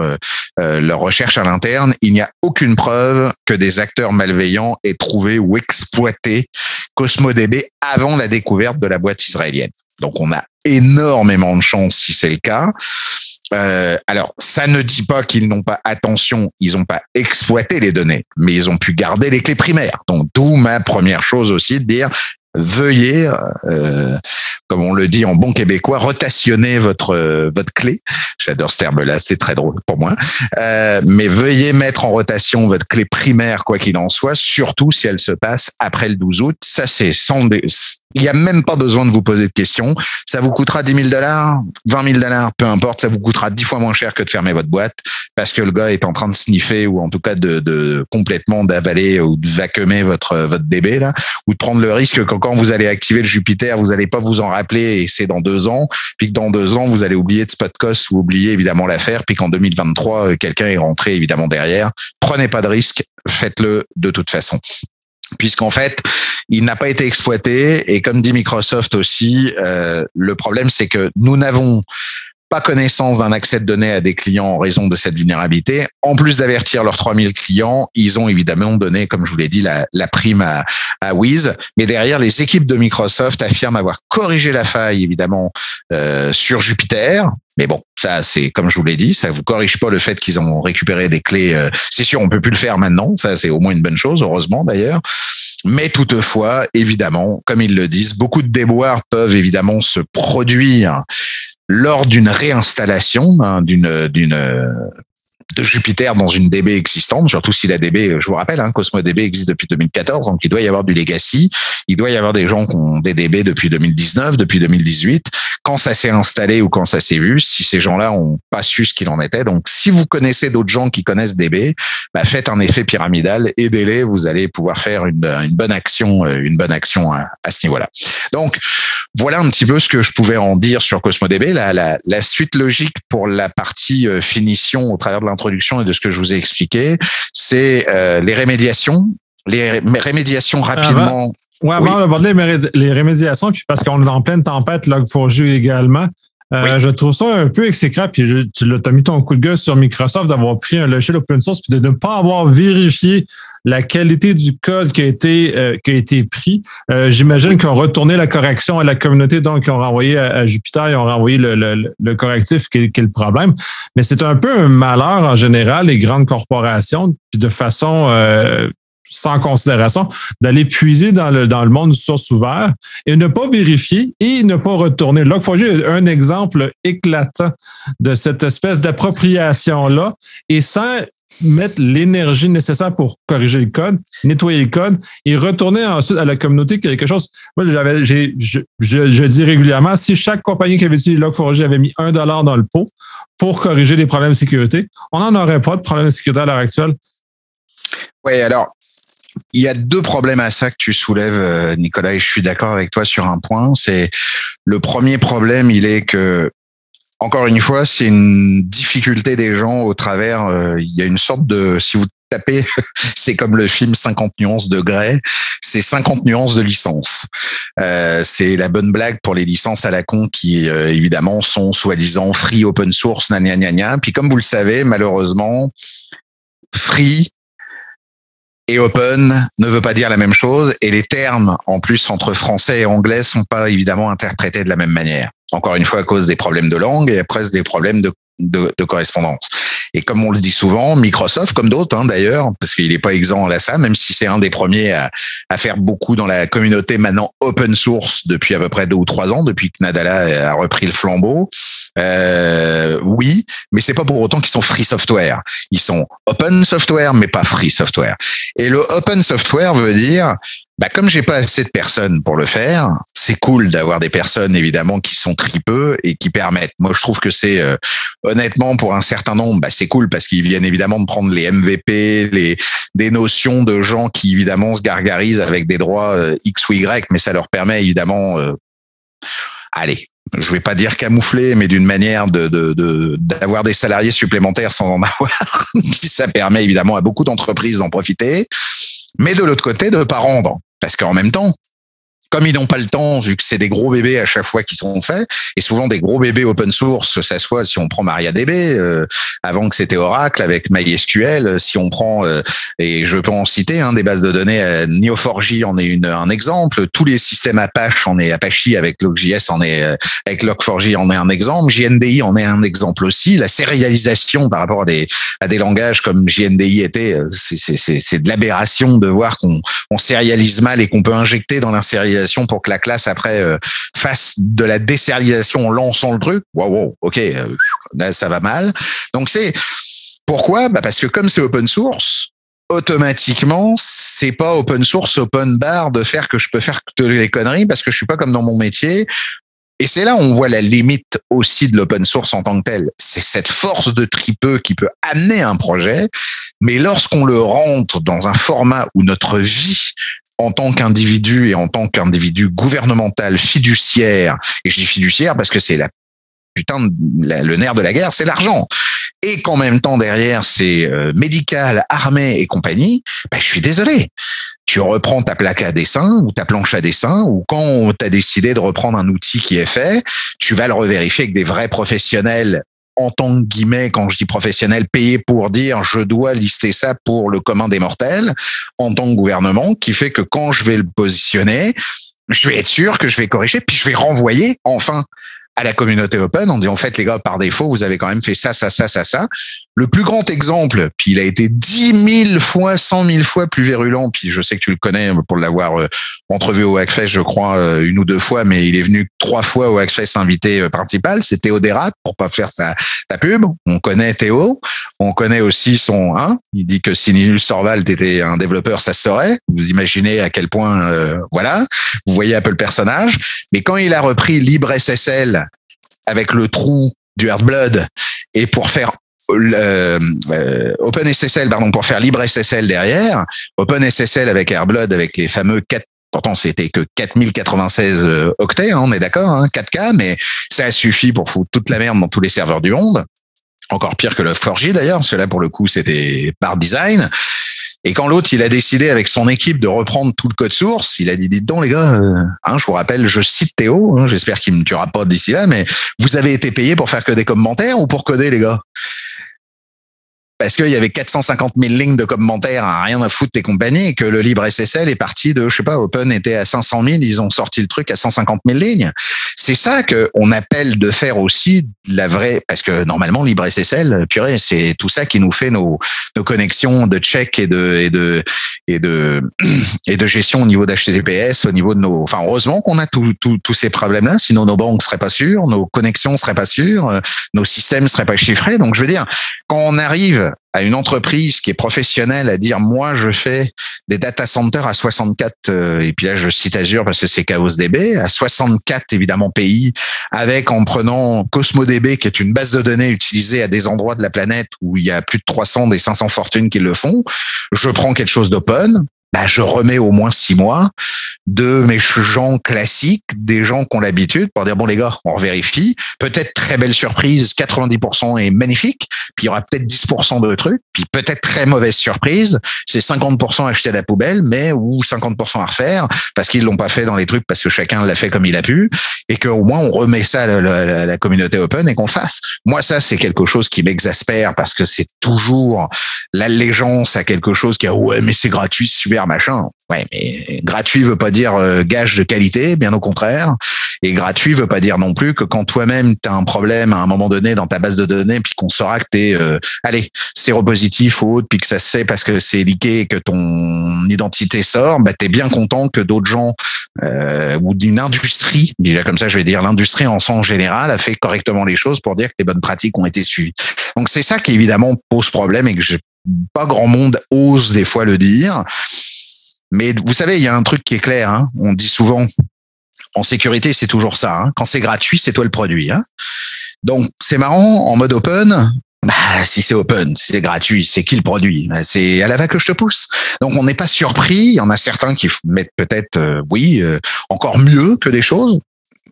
leur recherche à l'interne. Il n'y a aucune preuve que des acteurs malveillants aient trouvé ou exploité CosmoDB avant la découverte de la boîte israélienne. Donc on a énormément de chance si c'est le cas. Euh, alors, ça ne dit pas qu'ils n'ont pas attention, ils n'ont pas exploité les données, mais ils ont pu garder les clés primaires. Donc, d'où ma première chose aussi de dire veuillez, euh, comme on le dit en bon québécois, rotationner votre euh, votre clé. J'adore ce terme-là, c'est très drôle pour moi. Euh, mais veuillez mettre en rotation votre clé primaire, quoi qu'il en soit, surtout si elle se passe après le 12 août. Ça, c'est sans, il n'y a même pas besoin de vous poser de questions. Ça vous coûtera 10 000 dollars, 20 000 dollars, peu importe. Ça vous coûtera 10 fois moins cher que de fermer votre boîte parce que le gars est en train de sniffer ou en tout cas de, complètement d'avaler ou de vacuumer votre, votre DB là, ou de prendre le risque que quand vous allez activer le Jupiter, vous n'allez pas vous en rappeler et c'est dans deux ans, puis que dans deux ans, vous allez oublier de spot cost ou oublier évidemment l'affaire, puis qu'en 2023, euh, quelqu'un est rentré évidemment derrière. Prenez pas de risque, faites-le de toute façon puisqu'en fait, il n'a pas été exploité. Et comme dit Microsoft aussi, euh, le problème, c'est que nous n'avons pas connaissance d'un accès de données à des clients en raison de cette vulnérabilité. En plus d'avertir leurs 3000 clients, ils ont évidemment donné, comme je vous l'ai dit, la, la prime à, à Wiz. Mais derrière, les équipes de Microsoft affirment avoir corrigé la faille, évidemment, euh, sur Jupiter. Mais bon, ça, c'est comme je vous l'ai dit, ça vous corrige pas le fait qu'ils ont récupéré des clés. Euh, c'est sûr, on peut plus le faire maintenant. Ça, c'est au moins une bonne chose, heureusement d'ailleurs. Mais toutefois, évidemment, comme ils le disent, beaucoup de déboires peuvent évidemment se produire lors d'une réinstallation hein, d'une d'une de Jupiter dans une DB existante, surtout si la DB, je vous rappelle, hein, Cosmo DB existe depuis 2014, donc il doit y avoir du legacy, il doit y avoir des gens qui ont des DB depuis 2019, depuis 2018. Quand ça s'est installé ou quand ça s'est vu, si ces gens-là ont pas su ce qu'il en était, donc si vous connaissez d'autres gens qui connaissent DB, bah faites un effet pyramidal, aidez-les, vous allez pouvoir faire une, une bonne action, euh, une bonne action à, à ce niveau-là. Donc voilà un petit peu ce que je pouvais en dire sur CosmoDB. La, la, la suite logique pour la partie euh, finition au travers de et de ce que je vous ai expliqué, c'est euh, les rémédiations. Les rémédiations rapidement. Ouais, avant oui. d'aborder les, rémédiations, puis parce qu'on est en pleine tempête, Log4j également, euh, Je trouve ça un peu exécrable, puis je, tu as mis ton coup de gueule sur Microsoft d'avoir pris un logiciel open source puis de ne pas avoir vérifié la qualité du code qui a été euh, qui a été pris. Euh, J'imagine qu'ils ont retourné la correction à la communauté, donc ils ont renvoyé à, à Jupiter, ils ont renvoyé le, le, le correctif qui est, qui est, le problème. Mais c'est un peu un malheur en général, les grandes corporations, puis de façon euh, sans considération, d'aller puiser dans le, monde du source ouvert et ne pas vérifier et ne pas retourner. Faut juste un exemple éclatant de cette espèce d'appropriation-là et sans mettre l'énergie nécessaire pour corriger le code, nettoyer le code et retourner ensuite à la communauté quelque chose. Moi, j'avais, j'ai, je, je, dis régulièrement, si chaque compagnie qui avait utilisé Log4j avait mis un dollar dans le pot pour corriger des problèmes de sécurité, on n'en aurait pas de problème de sécurité à l'heure actuelle. Oui, alors, il y a deux problèmes à ça que tu soulèves, euh, Nicolas, et je suis d'accord avec toi sur un point. C'est le premier problème, il est que encore une fois, c'est une difficulté des gens au travers. Euh, il y a une sorte de, si vous tapez, c'est comme le film 50 nuances de Grey, c'est 50 nuances de licence. Euh, c'est la bonne blague pour les licences à la con qui évidemment sont soi-disant free open source, gna, gna, gna, Puis comme vous le savez, malheureusement, free et open ne veut pas dire la même chose et les termes en plus entre français et anglais sont pas évidemment interprétés de la même manière. Encore une fois à cause des problèmes de langue et après des problèmes de de, de correspondance. Et comme on le dit souvent, Microsoft, comme d'autres hein, d'ailleurs, parce qu'il n'est pas exempt à ça, même si c'est un des premiers à, à, faire beaucoup dans la communauté maintenant open source depuis à peu près deux ou trois ans, depuis que Nadala a repris le flambeau. Euh, oui, mais c'est pas pour autant qu'ils sont free software. Ils sont open software, mais pas free software. Et le open software veut dire bah, comme j'ai pas assez de personnes pour le faire, c'est cool d'avoir des personnes évidemment qui sont tripeux et qui permettent. Moi, je trouve que c'est euh, honnêtement pour un certain nombre, bah, c'est cool parce qu'ils viennent évidemment de prendre les MVP, les des notions de gens qui évidemment se gargarisent avec des droits euh, X ou Y, mais ça leur permet évidemment, euh, allez, je vais pas dire camoufler, mais d'une manière de d'avoir des salariés supplémentaires sans en avoir. ça permet évidemment à beaucoup d'entreprises d'en profiter, mais de l'autre côté de pas rendre. Parce qu'en même temps, comme ils n'ont pas le temps, vu que c'est des gros bébés à chaque fois qui sont faits, et souvent des gros bébés open source, ça soit si on prend MariaDB, euh, avant que c'était Oracle avec MySQL, si on prend, euh, et je peux en citer, hein, des bases de données, euh, Neo4j en est une, un exemple, tous les systèmes Apache en est Apache avec Log.js en est, euh, avec Log4j en est un exemple, JNDI en est un exemple aussi, la sérialisation par rapport à des, à des langages comme JNDI était, c'est de l'aberration de voir qu'on on sérialise mal et qu'on peut injecter dans pour que la classe après euh, fasse de la désérialisation en lançant le truc? Wow, wow ok, euh, ça va mal. Donc c'est pourquoi? Bah Parce que comme c'est open source, automatiquement, c'est pas open source, open bar de faire que je peux faire toutes les conneries parce que je suis pas comme dans mon métier. Et c'est là où on voit la limite aussi de l'open source en tant que tel. C'est cette force de tripeux qui peut amener un projet, mais lorsqu'on le rentre dans un format où notre vie en tant qu'individu et en tant qu'individu gouvernemental fiduciaire, et je dis fiduciaire parce que c'est la putain le nerf de la guerre, c'est l'argent. Et qu'en même temps derrière c'est euh, médical, armée et compagnie, ben, je suis désolé. Tu reprends ta plaque à dessin ou ta planche à dessin ou quand tu as décidé de reprendre un outil qui est fait, tu vas le revérifier avec des vrais professionnels en tant que guillemets, quand je dis professionnel, payé pour dire je dois lister ça pour le commun des mortels, en tant que gouvernement, qui fait que quand je vais le positionner, je vais être sûr que je vais corriger, puis je vais renvoyer enfin à la communauté open en disant en fait les gars par défaut vous avez quand même fait ça ça ça ça ça le plus grand exemple, puis il a été dix mille fois, cent mille fois plus virulent, puis je sais que tu le connais pour l'avoir euh, entrevu au Hackfest, je crois, euh, une ou deux fois, mais il est venu trois fois au Hackfest invité euh, principal, c'est Théo Derat, pour pas faire sa, sa pub. On connaît Théo, on connaît aussi son... Hein, il dit que si Nils Torvald était un développeur, ça se. Vous imaginez à quel point... voilà, vous voyez un peu le personnage. Mais quand il a repris LibreSSL avec le trou du Blood et pour faire euh, OpenSSL, pardon, pour faire LibreSSL derrière, OpenSSL avec Airblood, avec les fameux 4 Pourtant, c'était que 4096 euh, octets, hein, on est d'accord, 4K, hein, mais ça suffit pour foutre toute la merde dans tous les serveurs du monde. Encore pire que le 4G d'ailleurs, cela pour le coup, c'était par design. Et quand l'autre, il a décidé avec son équipe de reprendre tout le code source, il a dit, dites donc les gars, euh, hein, je vous rappelle, je cite Théo, hein, j'espère qu'il me tuera pas d'ici là, mais vous avez été payé pour faire que des commentaires ou pour coder les gars? Parce qu'il y avait 450 000 lignes de commentaires, à rien à foutre des compagnies, et que le libre SSL est parti de, je sais pas, Open était à 500 000, ils ont sorti le truc à 150 000 lignes. C'est ça que on appelle de faire aussi la vraie, parce que normalement libre SSL, purée, c'est tout ça qui nous fait nos, nos connexions de check et de et de et de et de gestion au niveau d'HTTPS, au niveau de nos. Enfin, heureusement qu'on a tous ces problèmes-là, sinon nos banques seraient pas sûres, nos connexions seraient pas sûres, nos systèmes seraient pas chiffrés. Donc, je veux dire, quand on arrive à une entreprise qui est professionnelle à dire moi je fais des data centers à 64 euh, et puis là je cite Azure parce que c'est ChaosDB à 64 évidemment pays avec en prenant CosmoDB qui est une base de données utilisée à des endroits de la planète où il y a plus de 300 des 500 fortunes qui le font je prends quelque chose d'open bah, je remets au moins six mois de mes gens classiques, des gens qui ont l'habitude pour dire bon les gars, on vérifie. Peut-être très belle surprise, 90% est magnifique, puis il y aura peut-être 10% de trucs, puis peut-être très mauvaise surprise, c'est 50% acheté à la poubelle, mais ou 50% à refaire parce qu'ils l'ont pas fait dans les trucs parce que chacun l'a fait comme il a pu et qu'au moins on remet ça à la, la communauté open et qu'on fasse. Moi ça c'est quelque chose qui m'exaspère parce que c'est toujours l'allégeance à quelque chose qui a ouais mais c'est gratuit, super machin. Ouais, mais gratuit veut pas dire euh, gage de qualité, bien au contraire. Et gratuit veut pas dire non plus que quand toi-même tu as un problème à un moment donné dans ta base de données, puis qu'on saura que t'es, euh, allez, séropositif ou autre, puis que ça se sait parce que c'est liqué et que ton identité sort, bah t'es bien content que d'autres gens euh, ou d'une industrie, déjà comme ça je vais dire l'industrie en sens général a fait correctement les choses pour dire que les bonnes pratiques ont été suivies. Donc c'est ça qui évidemment pose problème et que je, pas grand monde ose des fois le dire. Mais vous savez, il y a un truc qui est clair. Hein. On dit souvent, en sécurité, c'est toujours ça. Hein. Quand c'est gratuit, c'est toi le produit. Hein. Donc, c'est marrant, en mode open, bah, si c'est open, si c'est gratuit, c'est qui le produit? Bah, C'est à la va que je te pousse. Donc on n'est pas surpris. Il y en a certains qui mettent peut-être, euh, oui, euh, encore mieux que des choses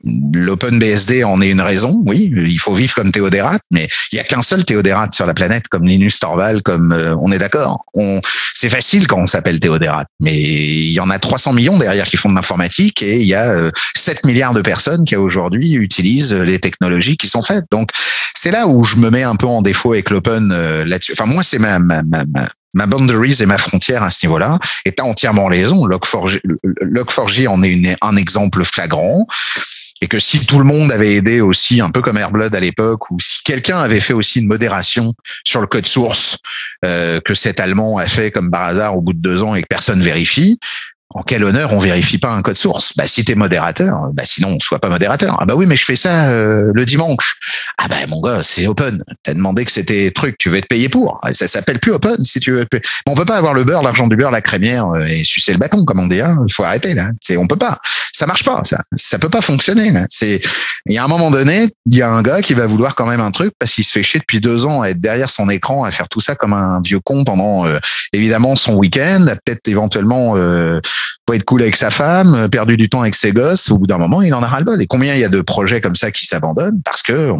l'OpenBSD en est une raison, oui, il faut vivre comme Théodérate, mais il y a qu'un seul Théodérate sur la planète, comme Linus Torvald, comme euh, on est d'accord. On, c'est facile quand on s'appelle Théodérate, mais il y en a 300 millions derrière qui font de l'informatique et il y a 7 euh, milliards de personnes qui aujourd'hui utilisent les technologies qui sont faites. Donc c'est là où je me mets un peu en défaut avec l'open euh, là-dessus. Enfin moi c'est ma, ma, ma, ma boundaries et ma frontière à ce niveau-là. Et tu as entièrement raison. Log4j en est une, un exemple flagrant et que si tout le monde avait aidé aussi, un peu comme Airblood à l'époque, ou si quelqu'un avait fait aussi une modération sur le code source euh, que cet Allemand a fait comme par hasard au bout de deux ans et que personne vérifie, en quel honneur on vérifie pas un code source? Bah si t'es modérateur, bah sinon on soit pas modérateur. Ah bah oui, mais je fais ça euh, le dimanche. Ah bah mon gars, c'est open. T'as demandé que c'était truc, tu veux être payé pour. Ça s'appelle plus open si tu veux. Mais on peut pas avoir le beurre, l'argent du beurre, la crémière euh, et sucer le bâton comme on dit. Hein. Il faut arrêter là. C'est on peut pas. Ça marche pas. Ça, ça peut pas fonctionner. C'est il y a un moment donné, il y a un gars qui va vouloir quand même un truc parce qu'il se fait chier depuis deux ans à être derrière son écran à faire tout ça comme un vieux con pendant euh, évidemment son week-end, peut-être éventuellement faut être cool avec sa femme, euh, perdu du temps avec ses gosses. Au bout d'un moment, il en a ras le bol. Et combien il y a de projets comme ça qui s'abandonnent parce que,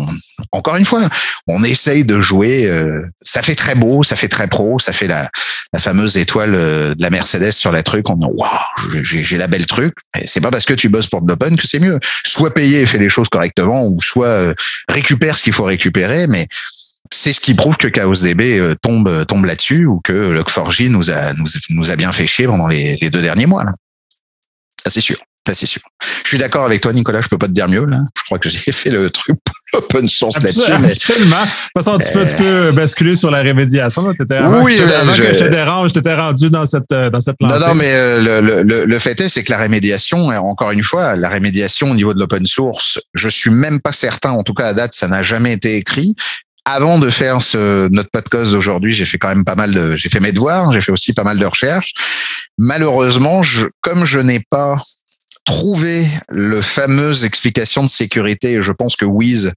encore une fois, on essaye de jouer. Euh, ça fait très beau, ça fait très pro, ça fait la, fameuse étoile euh, de la Mercedes sur la truc. On dit waouh, j'ai la belle truc. C'est pas parce que tu bosses pour de l'open que c'est mieux. Soit payer et fais les choses correctement, ou soit récupère ce qu'il faut récupérer, mais c'est ce qui prouve que ChaosDB euh, tombe tombe là-dessus ou que Log4j nous a nous, nous a bien fait chier pendant les, les deux derniers mois là. Ça c'est sûr. Ça c'est sûr. Je suis d'accord avec toi, Nicolas. Je peux pas te dire mieux là. Je crois que j'ai fait le truc open source là-dessus. Absolument. De toute façon, tu peux, tu peux basculer sur la rémédiation. Étais, avant oui, que, je, avant je... que je te dérange, je t'étais rendu dans cette euh, dans cette lancée. Non, non, mais euh, le, le, le, fait est, c'est que la rémédiation, encore une fois, la rémédiation au niveau de l'open source, je suis même pas certain. En tout cas, à date, ça n'a jamais été écrit avant de faire ce, notre podcast d'aujourd'hui, j'ai fait quand même pas mal de, j'ai fait mes devoirs, j'ai fait aussi pas mal de recherches. Malheureusement, je, comme je n'ai pas trouvé le fameuse explication de sécurité, je pense que Wiz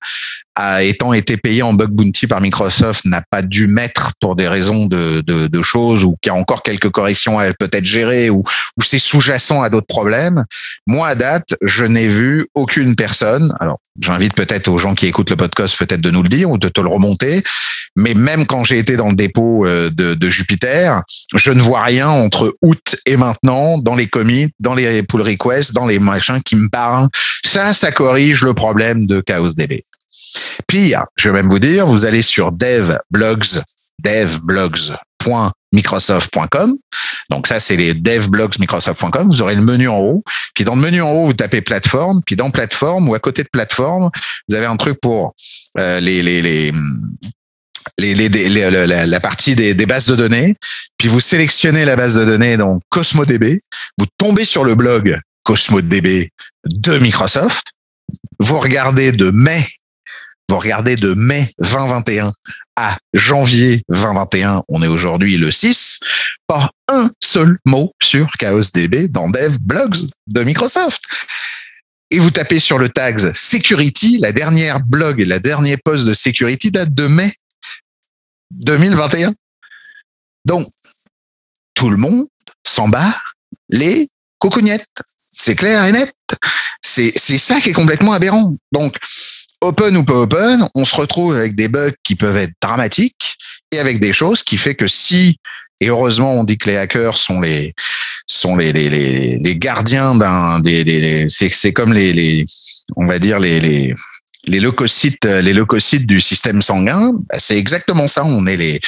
a, étant été payé en bug bounty par Microsoft, n'a pas dû mettre pour des raisons de, de, de choses ou qu'il y a encore quelques corrections à peut-être gérer ou, ou c'est sous-jacent à d'autres problèmes. Moi, à date, je n'ai vu aucune personne. Alors, j'invite peut-être aux gens qui écoutent le podcast peut-être de nous le dire ou de te le remonter. Mais même quand j'ai été dans le dépôt euh, de, de Jupiter, je ne vois rien entre août et maintenant dans les commits, dans les pull requests, dans les machins qui me parlent. Ça, ça corrige le problème de ChaosDB. Pire, je vais même vous dire, vous allez sur devblogs, devblogs.microsoft.com. Donc ça, c'est les devblogsmicrosoft.com. Vous aurez le menu en haut. Puis dans le menu en haut, vous tapez plateforme. Puis dans plateforme ou à côté de plateforme, vous avez un truc pour euh, les, la, partie des, des, bases de données, puis vous sélectionnez la base de données donc CosmoDB, vous tombez sur le blog CosmoDB de Microsoft, vous regardez de mai vous regardez de mai 2021 à janvier 2021, on est aujourd'hui le 6, pas un seul mot sur ChaosDB dans Dev Blogs de Microsoft. Et vous tapez sur le tag Security, la dernière blog, la dernière post de Security date de mai 2021. Donc, tout le monde s'en bat les cocognettes. C'est clair et net. C'est ça qui est complètement aberrant. Donc, open ou pas open, on se retrouve avec des bugs qui peuvent être dramatiques et avec des choses qui fait que si et heureusement on dit que les hackers sont les sont les les, les, gardiens d'un des, des c'est c'est comme les, les on va dire les les leucocytes, les leucocytes du système sanguin, bah, c'est exactement ça. On est les,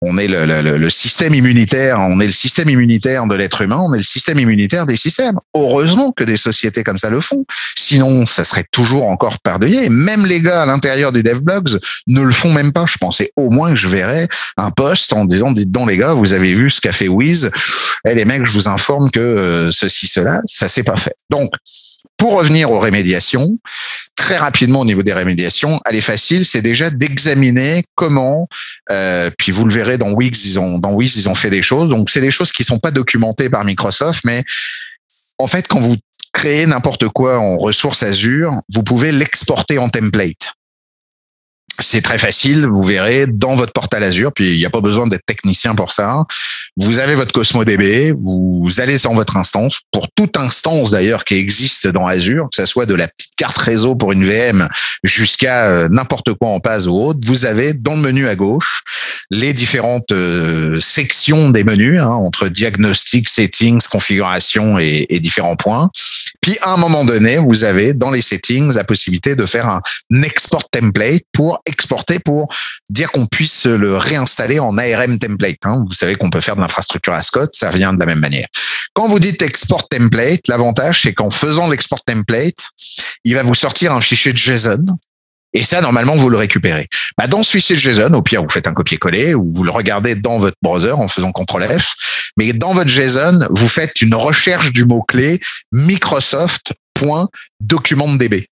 on est le, le, le, système immunitaire, on est le système immunitaire de l'être humain, on est le système immunitaire des systèmes. Heureusement que des sociétés comme ça le font. Sinon, ça serait toujours encore pardonné. Même les gars à l'intérieur du DevBlogs ne le font même pas. Je pensais au moins que je verrais un post en disant, dites donc les gars, vous avez vu ce qu'a fait Wiz. Eh les mecs, je vous informe que euh, ceci, cela, ça s'est pas fait. Donc, pour revenir aux rémédiations, très rapidement au niveau des rémédiations, elle est facile, c'est déjà d'examiner comment. Euh, puis vous le verrez dans Wix, ils ont dans Wix ils ont fait des choses. Donc c'est des choses qui sont pas documentées par Microsoft, mais en fait quand vous créez n'importe quoi en ressources Azure, vous pouvez l'exporter en template. C'est très facile, vous verrez dans votre portail Azure, puis il n'y a pas besoin d'être technicien pour ça. Vous avez votre Cosmo DB, vous allez dans votre instance. Pour toute instance d'ailleurs qui existe dans Azure, que ce soit de la petite carte réseau pour une VM jusqu'à euh, n'importe quoi en passe ou autre, vous avez dans le menu à gauche les différentes euh, sections des menus hein, entre diagnostic, settings, configuration et, différents points. Puis à un moment donné, vous avez dans les settings la possibilité de faire un export template pour exporter pour dire qu'on puisse le réinstaller en ARM template. Hein. Vous savez qu'on peut faire de l'infrastructure Ascot, ça vient de la même manière. Quand vous dites export template, l'avantage c'est qu'en faisant l'export template, il va vous sortir un fichier JSON et ça, normalement, vous le récupérez. Bah, dans ce fichier JSON, au pire, vous faites un copier-coller ou vous le regardez dans votre browser en faisant CTRL F. Mais dans votre JSON, vous faites une recherche du mot-clé Microsoft.documentdb.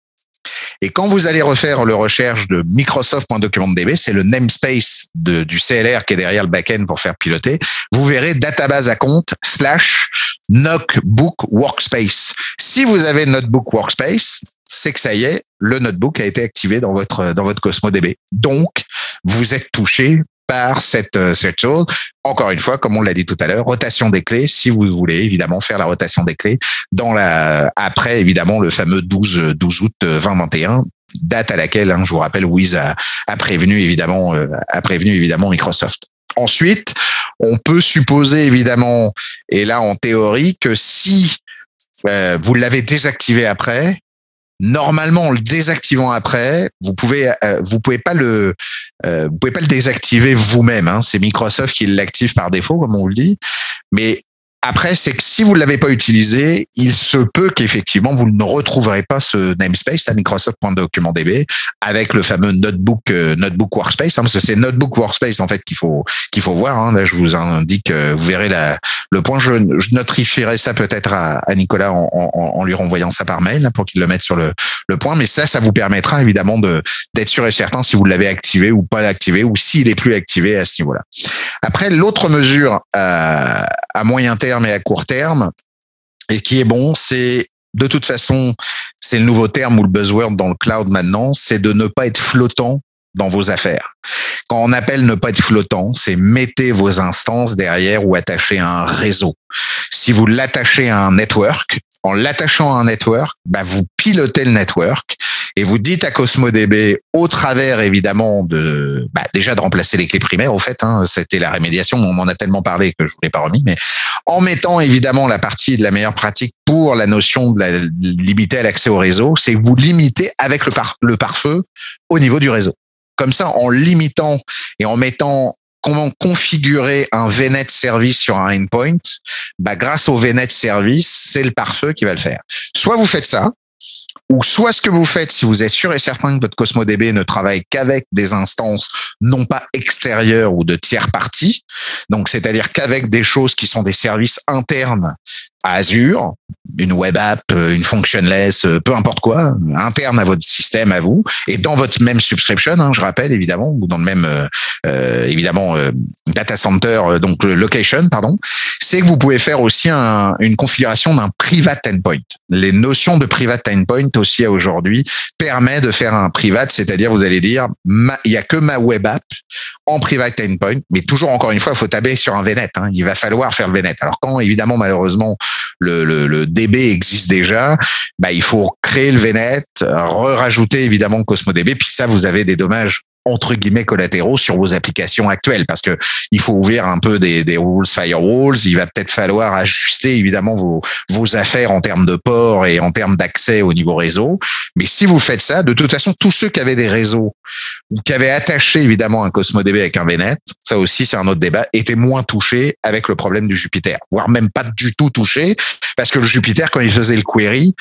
Et quand vous allez refaire le recherche de Microsoft.documentdb, c'est le namespace du CLR qui est derrière le backend pour faire piloter, vous verrez database à compte slash notebook workspace. Si vous avez notebook workspace, c'est que ça y est, le notebook a été activé dans votre dans. Donc, vous êtes touché par cette, euh, cette chose. Encore une fois, comme on l'a dit tout à l'heure, rotation des clés, si vous voulez évidemment faire la rotation des clés dans la, après évidemment le fameux 12, 12 août 2021, date à laquelle, hein, je vous rappelle, Wiz a, prévenu évidemment, euh, a prévenu évidemment Microsoft. Ensuite, on peut supposer évidemment, et là en théorie, que si euh, vous l'avez désactivé après, Normalement, en le désactivant après, vous pouvez, euh, vous pouvez pas le, euh, vous pouvez pas le désactiver vous-même. Hein. C'est Microsoft qui l'active par défaut, comme on le dit. Mais après, c'est que si vous ne l'avez pas utilisé, il se peut qu'effectivement, vous ne retrouverez pas ce namespace à Microsoft.documentdb avec le fameux notebook, euh, notebook workspace, hein, parce que c'est notebook workspace, en fait, qu'il faut, qu'il faut voir. Hein. Là, je vous indique, euh, vous verrez la, le point. Je, je notifierai ça peut-être à, à, Nicolas en, en, en, lui renvoyant ça par mail pour qu'il le mette sur le, le point. Mais ça, ça vous permettra évidemment de, d'être sûr et certain si vous l'avez activé ou pas activé ou s'il est plus activé à ce niveau-là. Après, l'autre mesure euh, à moyen terme, et à court terme. Et qui est bon, c'est de toute façon, c'est le nouveau terme ou le buzzword dans le cloud maintenant, c'est de ne pas être flottant dans vos affaires. Quand on appelle ne pas être flottant, c'est mettez vos instances derrière ou attachez à un réseau. Si vous l'attachez à un network, en l'attachant à un network, bah vous pilotez le network et vous dites à CosmoDB, au travers évidemment de bah déjà de remplacer les clés primaires, au fait, hein, c'était la rémédiation, on m'en a tellement parlé que je vous l'ai pas remis, mais en mettant évidemment la partie de la meilleure pratique pour la notion de la limiter l'accès au réseau, c'est que vous limitez avec le pare le pare-feu au niveau du réseau. Comme ça, en limitant et en mettant comment configurer un VNet service sur un endpoint, bah, grâce au VNet service, c'est le pare-feu qui va le faire. Soit vous faites ça, ou soit ce que vous faites, si vous êtes sûr et certain que votre Cosmo DB ne travaille qu'avec des instances non pas extérieures ou de tiers parties, donc c'est-à-dire qu'avec des choses qui sont des services internes Azure, une web app, euh, une functionless, euh, peu importe quoi, interne à votre système, à vous, et dans votre même subscription, hein, je rappelle évidemment, ou dans le même euh, euh évidemment euh, data center, donc location, pardon, c'est que vous pouvez faire aussi un, une configuration d'un private endpoint. Les notions de private endpoint aussi aujourd'hui permet de faire un private, c'est-à-dire vous allez dire, il y a que ma web app en private endpoint, mais toujours encore une fois, il faut taber sur un VNet. Hein, il va falloir faire le VNet. Alors quand évidemment malheureusement le, le, DB existe déjà, bah, il faut créer le VNet, rajouter évidemment CosmoDB, puis ça, vous avez des dommages entre guillemets collatéraux sur vos applications actuelles parce que il faut ouvrir un peu des, des rules firewalls. Il va peut-être falloir ajuster évidemment vos, vos affaires en termes de port et en termes d'accès au niveau réseau. Mais si vous faites ça, de toute façon, tous ceux qui avaient des réseaux ou qui avaient attaché évidemment un Cosmo DB avec un VNet, ça aussi c'est un autre débat, étaient moins touchés avec le problème du Jupiter, voire même pas du tout touchés parce que le Jupiter quand il faisait le query,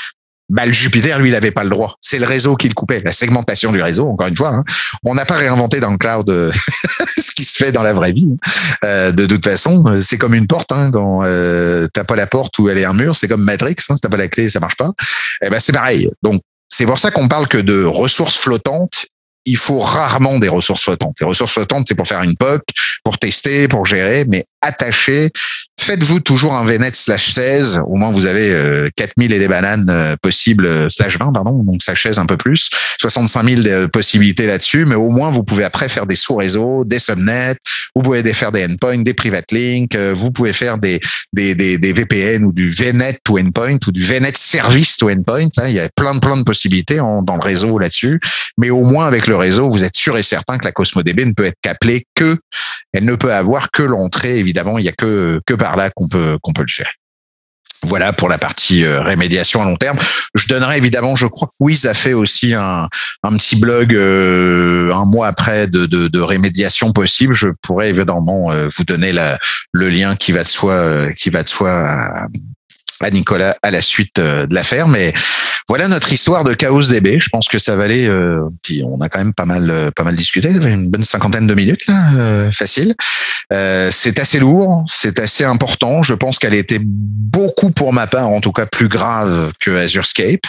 bah, le Jupiter, lui, il n'avait pas le droit. C'est le réseau qui le coupait, la segmentation du réseau, encore une fois. Hein. On n'a pas réinventé dans le cloud euh, ce qui se fait dans la vraie vie. Euh, de toute façon, c'est comme une porte. Hein, quand euh, t'as pas la porte où elle est un mur, c'est comme Matrix. Hein, si t'as pas la clé, ça marche pas. Eh ben, c'est pareil. Donc, c'est pour ça qu'on parle que de ressources flottantes il faut rarement des ressources flottantes. Les ressources flottantes, c'est pour faire une POC, pour tester, pour gérer, mais attaché, faites-vous toujours un VNet slash 16. Au moins, vous avez 4000 euh, et des bananes euh, possibles, euh, slash 20, pardon, donc slash 16 un peu plus. 65 000 possibilités là-dessus, mais au moins, vous pouvez après faire des sous-réseaux, des subnets, vous pouvez faire des endpoints, des private links, vous pouvez faire des, des, des, des VPN ou du VNet to endpoint ou du VNet service to endpoint. Là, il y a plein de, plein de possibilités dans le réseau là-dessus. Mais au moins, avec le réseau, vous êtes sûr et certain que la Cosmo DB ne peut être qu'appelée elle ne peut avoir que l'entrée évidemment, il y a que que par là qu'on peut qu'on peut le gérer. Voilà pour la partie euh, rémédiation à long terme. Je donnerai évidemment, je crois que Wiz a fait aussi un, un petit blog euh, un mois après de, de, de, rémédiation possible. Je pourrais évidemment euh, vous donner la, le lien qui va de soi, qui va de soi à, à Nicolas à la suite de l'affaire. Mais voilà notre histoire de Chaos DB. Je pense que ça valait. Euh, puis on a quand même pas mal, euh, pas mal discuté. Une bonne cinquantaine de minutes là, euh, facile. Euh, c'est assez lourd, c'est assez important. Je pense qu'elle était beaucoup pour ma part, en tout cas plus grave que Azurescape,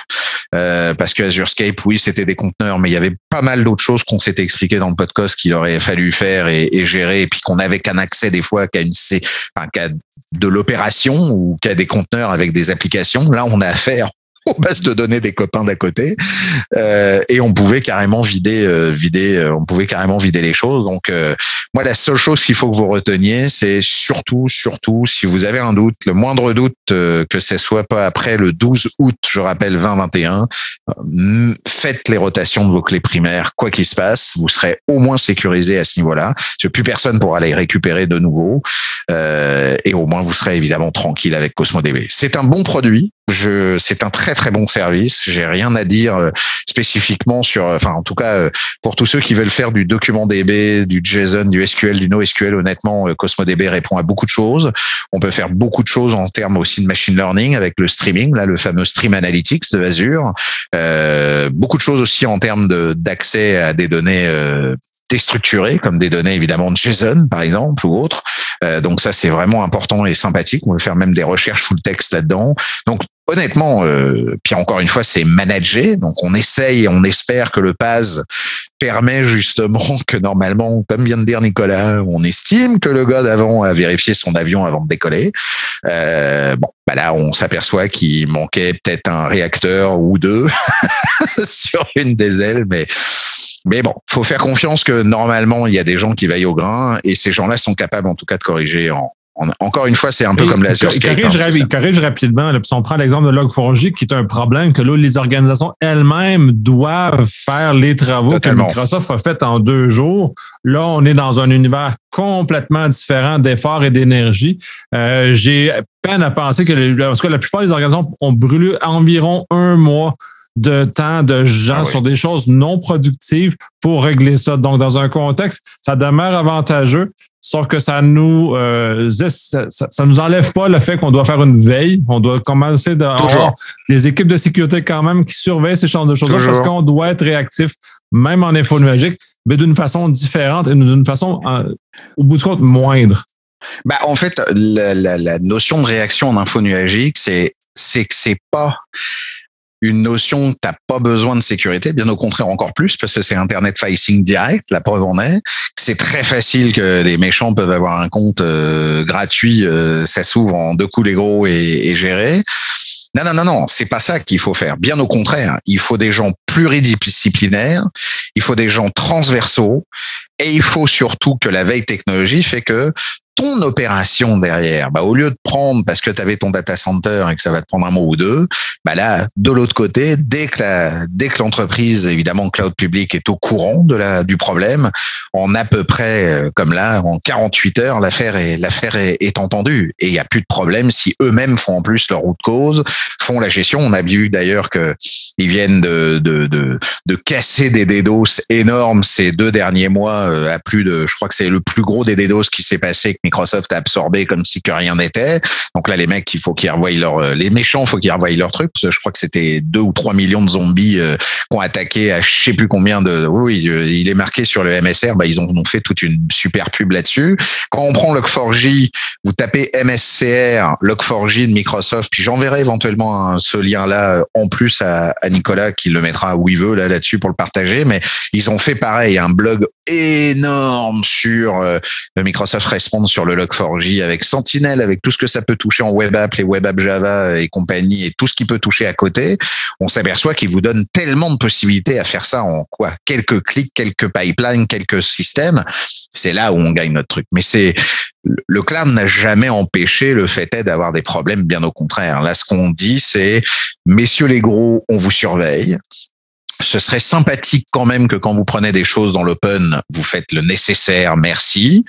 euh, parce que Azurescape, oui, c'était des conteneurs, mais il y avait pas mal d'autres choses qu'on s'était expliqué dans le podcast qu'il aurait fallu faire et, et gérer, et puis qu'on avait qu'un accès des fois qu'à une, enfin, qu'à de l'opération ou qu'à des conteneurs avec des applications. Là, on a affaire aux bases de données des copains d'à côté. Euh, et on pouvait carrément vider euh, vider euh, on pouvait carrément vider les choses. Donc euh, moi la seule chose qu'il faut que vous reteniez c'est surtout surtout si vous avez un doute le moindre doute euh, que ce soit pas après le 12 août je rappelle 2021 faites les rotations de vos clés primaires quoi qu'il se passe. Vous serez au moins sécurisé à ce niveau-là. Parce que plus personne pourra les récupérer de nouveau. Et au moins vous serez évidemment tranquille avec Cosmo DB c'est un bon produit je, c'est un très très bon service. J'ai rien à dire euh, spécifiquement sur, euh, enfin en tout cas euh, pour tous ceux qui veulent faire du document DB, du JSON, du SQL, du NoSQL. Honnêtement, Cosmo DB répond à beaucoup de choses. On peut faire beaucoup de choses en termes aussi de machine learning avec le streaming, là le fameux Stream Analytics de Azure. Euh, beaucoup de choses aussi en termes d'accès à des données déstructurées, comme des données évidemment de JSON par exemple ou autres. Euh, donc ça c'est vraiment important et sympathique. On peut faire même des recherches full text là-dedans. Donc honnêtement, euh, puis encore une fois, c'est managé. Donc, on essaye, on espère que le PAS permet justement que normalement, comme vient de dire Nicolas, on estime que le gars d'avant a vérifié son avion avant de décoller. Euh, bon, bah là, on s'aperçoit qu'il manquait peut-être un réacteur ou deux sur une des ailes, mais mais bon, faut faire confiance que normalement il y a des gens qui veillent au grain et ces gens-là sont capables en tout cas de corriger en, encore une fois, c'est un peu comme la Corrige, hein, corrige rapidement. Là, si on prend l'exemple de Log4j, qui est un problème que là, les organisations elles-mêmes doivent faire les travaux que Microsoft a fait en deux jours. Là, on est dans un univers complètement différent d'efforts et d'énergie. Euh, J'ai peine à penser que, parce que la plupart des organisations ont brûlé environ un mois de temps de gens ah sur des choses non productives pour régler ça. Donc, dans un contexte, ça demeure avantageux, sauf que ça nous euh, ça, ça, nous enlève pas le fait qu'on doit faire une veille. On doit commencer d'avoir des équipes de sécurité quand même qui surveillent ces genres de choses parce qu'on doit être réactif, même en info numérique, mais d'une façon différente et d'une façon, au bout du compte, moindre. Bah, en fait, la, la, la notion de réaction en info numérique, c'est c'est que c'est pas une notion, t'as pas besoin de sécurité, bien au contraire encore plus, parce que c'est Internet facing direct, la preuve en est. C'est très facile que les méchants peuvent avoir un compte euh, gratuit, euh, ça s'ouvre en deux coups les gros et, et géré. Non, non, non, non, c'est pas ça qu'il faut faire. Bien au contraire, il faut des gens pluridisciplinaires, il faut des gens transversaux Et il faut surtout que la veille technologie fait que ton opération derrière, bah, au lieu de prendre parce que tu avais ton data center et que ça va te prendre un mois ou deux, bah là, de l'autre côté, dès que la, dès que l'entreprise, évidemment, cloud public est au courant de la, du problème, en à peu près, euh, comme là, en 48 heures, l'affaire est, l'affaire est, entendue. Et il n'y a plus de problème si eux-mêmes font en plus leur route cause, font la gestion. On a vu d'ailleurs que ils viennent de, de, de, de casser des DDoS énormes ces deux derniers mois à plus de, je crois que c'est le plus gros des DDoS qui s'est passé Microsoft a absorbé comme si que rien n'était. Donc là, les mecs, il faut qu'ils revoient leur, euh, les méchants, il faut qu'ils revoient leur truc. Que je crois que c'était deux ou trois millions de zombies euh, qui ont attaqué à je sais plus combien de. Oui, euh, il est marqué sur le MSR. Bah, ils ont, ont fait toute une super pub là-dessus. Quand on prend Log4j, vous tapez MSCR, Log4j de Microsoft, puis j'enverrai éventuellement ce lien-là en plus à, à, Nicolas qui le mettra où il veut là là-dessus pour le partager. Mais ils ont fait pareil, un blog énorme sur le Microsoft Response sur le Log4j avec Sentinel, avec tout ce que ça peut toucher en web app, les web app Java et compagnie, et tout ce qui peut toucher à côté, on s'aperçoit qu'il vous donne tellement de possibilités à faire ça en quoi? Quelques clics, quelques pipelines, quelques systèmes. C'est là où on gagne notre truc. Mais c'est le cloud n'a jamais empêché le fait d'avoir des problèmes, bien au contraire. Là, ce qu'on dit, c'est messieurs les gros, on vous surveille ce serait sympathique quand même que quand vous prenez des choses dans l'open, vous faites le nécessaire, merci,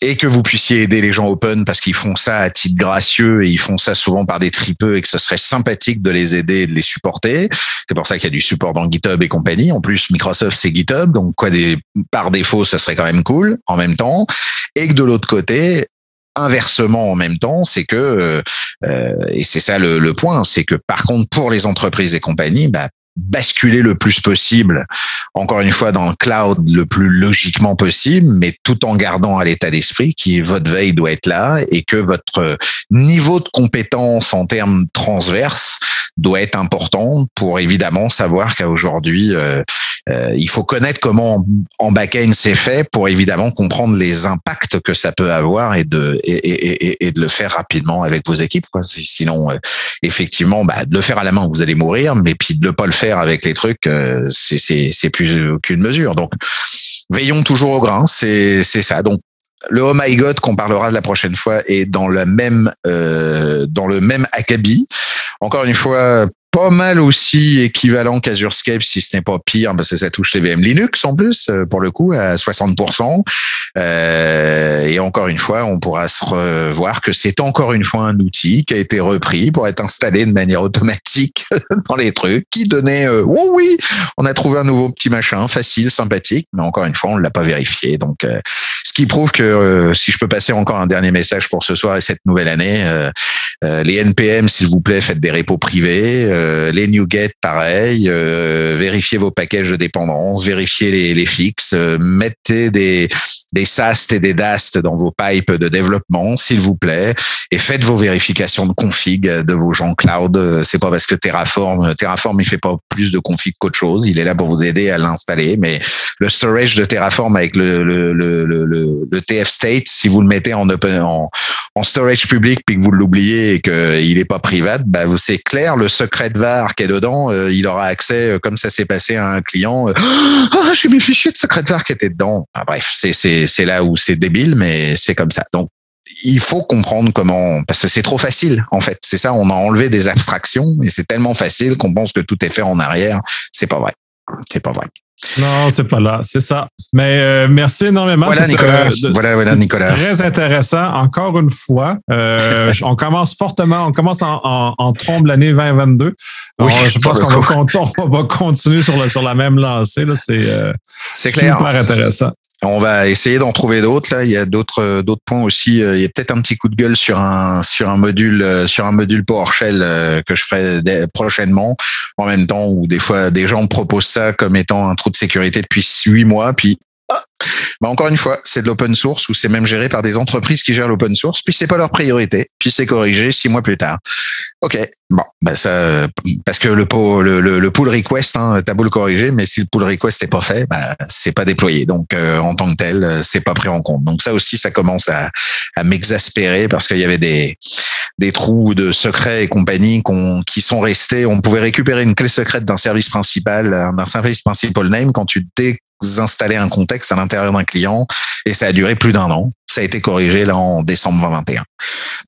et que vous puissiez aider les gens open parce qu'ils font ça à titre gracieux et ils font ça souvent par des tripeux et que ce serait sympathique de les aider et de les supporter. C'est pour ça qu'il y a du support dans GitHub et compagnie. En plus, Microsoft, c'est GitHub, donc quoi des, par défaut, ça serait quand même cool en même temps. Et que de l'autre côté, inversement en même temps, c'est que, euh, et c'est ça le, le point, c'est que par contre pour les entreprises et compagnies, bah, basculer le plus possible, encore une fois, dans le cloud le plus logiquement possible, mais tout en gardant à l'état d'esprit qui votre veille doit être là et que votre niveau de compétence en termes transverses doit être important pour évidemment savoir qu'aujourd'hui, euh, euh, il faut connaître comment en back-end c'est fait pour évidemment comprendre les impacts que ça peut avoir et de et, et, et de le faire rapidement avec vos équipes. Quoi. Sinon, euh, effectivement, bah, de le faire à la main, vous allez mourir, mais puis de ne pas le faire avec les trucs, euh, c'est plus aucune mesure. Donc, veillons toujours au grain, c'est ça. Donc, le Oh My God qu'on parlera de la prochaine fois est dans le même euh, dans le même acabit. Encore une fois, pas mal aussi équivalent qu'Azurescape, si ce n'est pas pire, parce que ça touche les VM Linux en plus, euh, pour le coup, à 60%. Euh, et encore une fois, on pourra se revoir que c'est encore une fois un outil qui a été repris pour être installé de manière automatique dans les trucs, qui donnait, euh, oh oui, on a trouvé un nouveau petit machin, facile, sympathique, mais encore une fois, on ne l'a pas vérifié. Donc, euh, ce qui prouve que, euh, si je peux passer encore un dernier message pour ce soir et cette nouvelle année, les NPM, s'il vous plaît, faites des repos privés euh, les NuGet, pareil. Euh, vérifiez vos packages de dépendance, vérifiez les, fixes, euh, mettez des, des SAST et des DAST dans vos pipes de développement, s'il vous plaît, et faites vos vérifications de config de vos gens cloud. C'est pas parce que Terraform, Terraform, il fait pas plus de config qu'autre chose. Il est là pour vous aider à l'installer, mais le storage de Terraform avec le, le, le, TF state, si vous le mettez en open, en, en storage public puis que vous l'oubliez et qu'il est pas privé, bah, c'est clair, le secret de VAR qui est dedans, euh, il aura accès, euh, comme ça s'est passé à un client, euh, ah, j'ai mes fichiers de secret de VAR qui étaient dedans. bref, c'est, c'est, c'est là où c'est débile, mais c'est comme ça. Donc, il faut comprendre comment, parce que c'est trop facile, en fait. C'est ça, on a enlevé des abstractions et c'est tellement facile qu'on pense que tout est fait en arrière. C'est pas vrai. C'est pas vrai. Non, c'est pas là, c'est ça. Mais euh, merci énormément. Voilà, Nicolas. voilà, voilà, Nicolas. Très intéressant. Encore une fois, euh, on commence fortement, on commence en, en, en trombe l'année 2022. Oui, je pense qu'on va, on va, continuer sur, le, sur la même lancée. C'est euh, super intéressant. On va essayer d'en trouver d'autres. Là, il y a d'autres euh, d'autres points aussi. Euh, il y a peut-être un petit coup de gueule sur un sur un module euh, sur un module PowerShell que je ferai prochainement. En même temps, où des fois des gens proposent ça comme étant un trou de sécurité depuis huit mois, puis ah, bah encore une fois, c'est de l'open source ou c'est même géré par des entreprises qui gèrent l'open source, puis c'est pas leur priorité, puis c'est corrigé six mois plus tard. Ok, bon, bah ça, parce que le, le, le, pull request, hein, t'as beau le corriger, mais si le pull request n'est pas fait, bah, c'est pas déployé. Donc euh, en tant que tel, c'est pas pris en compte. Donc ça aussi, ça commence à, à m'exaspérer parce qu'il y avait des des trous de secrets et compagnie qui sont restés. On pouvait récupérer une clé secrète d'un service principal, d'un service principal name quand tu désinstallais un contexte à l'intérieur d'un client et ça a duré plus d'un an. Ça a été corrigé là en décembre 2021.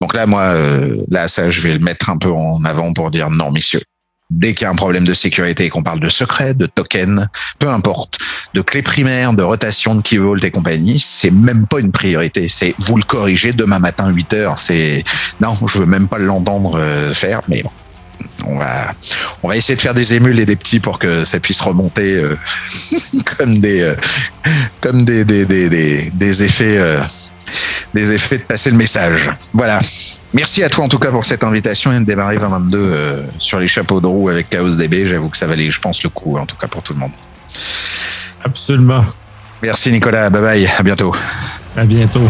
Donc là, moi, euh, là, ça, je vais le mettre un peu en avant pour dire non, messieurs dès qu'il y a un problème de sécurité et qu'on parle de secret, de token, peu importe, de clés primaires, de rotation de key vault et compagnie, c'est même pas une priorité. C'est vous le corrigez demain matin 8 heures. C'est non, je veux même pas l'entendre euh, faire, mais bon. On va, on va essayer de faire des émules et des petits pour que ça puisse remonter euh, comme des, euh, comme des, des, des, des, des effets des effets de passer le message. Voilà. Merci à toi en tout cas pour cette invitation et de démarrer 2022 euh, sur les chapeaux de roue avec Chaos DB. J'avoue que ça valait, je pense, le coup en tout cas pour tout le monde. Absolument. Merci Nicolas. Bye bye. À bientôt. À bientôt.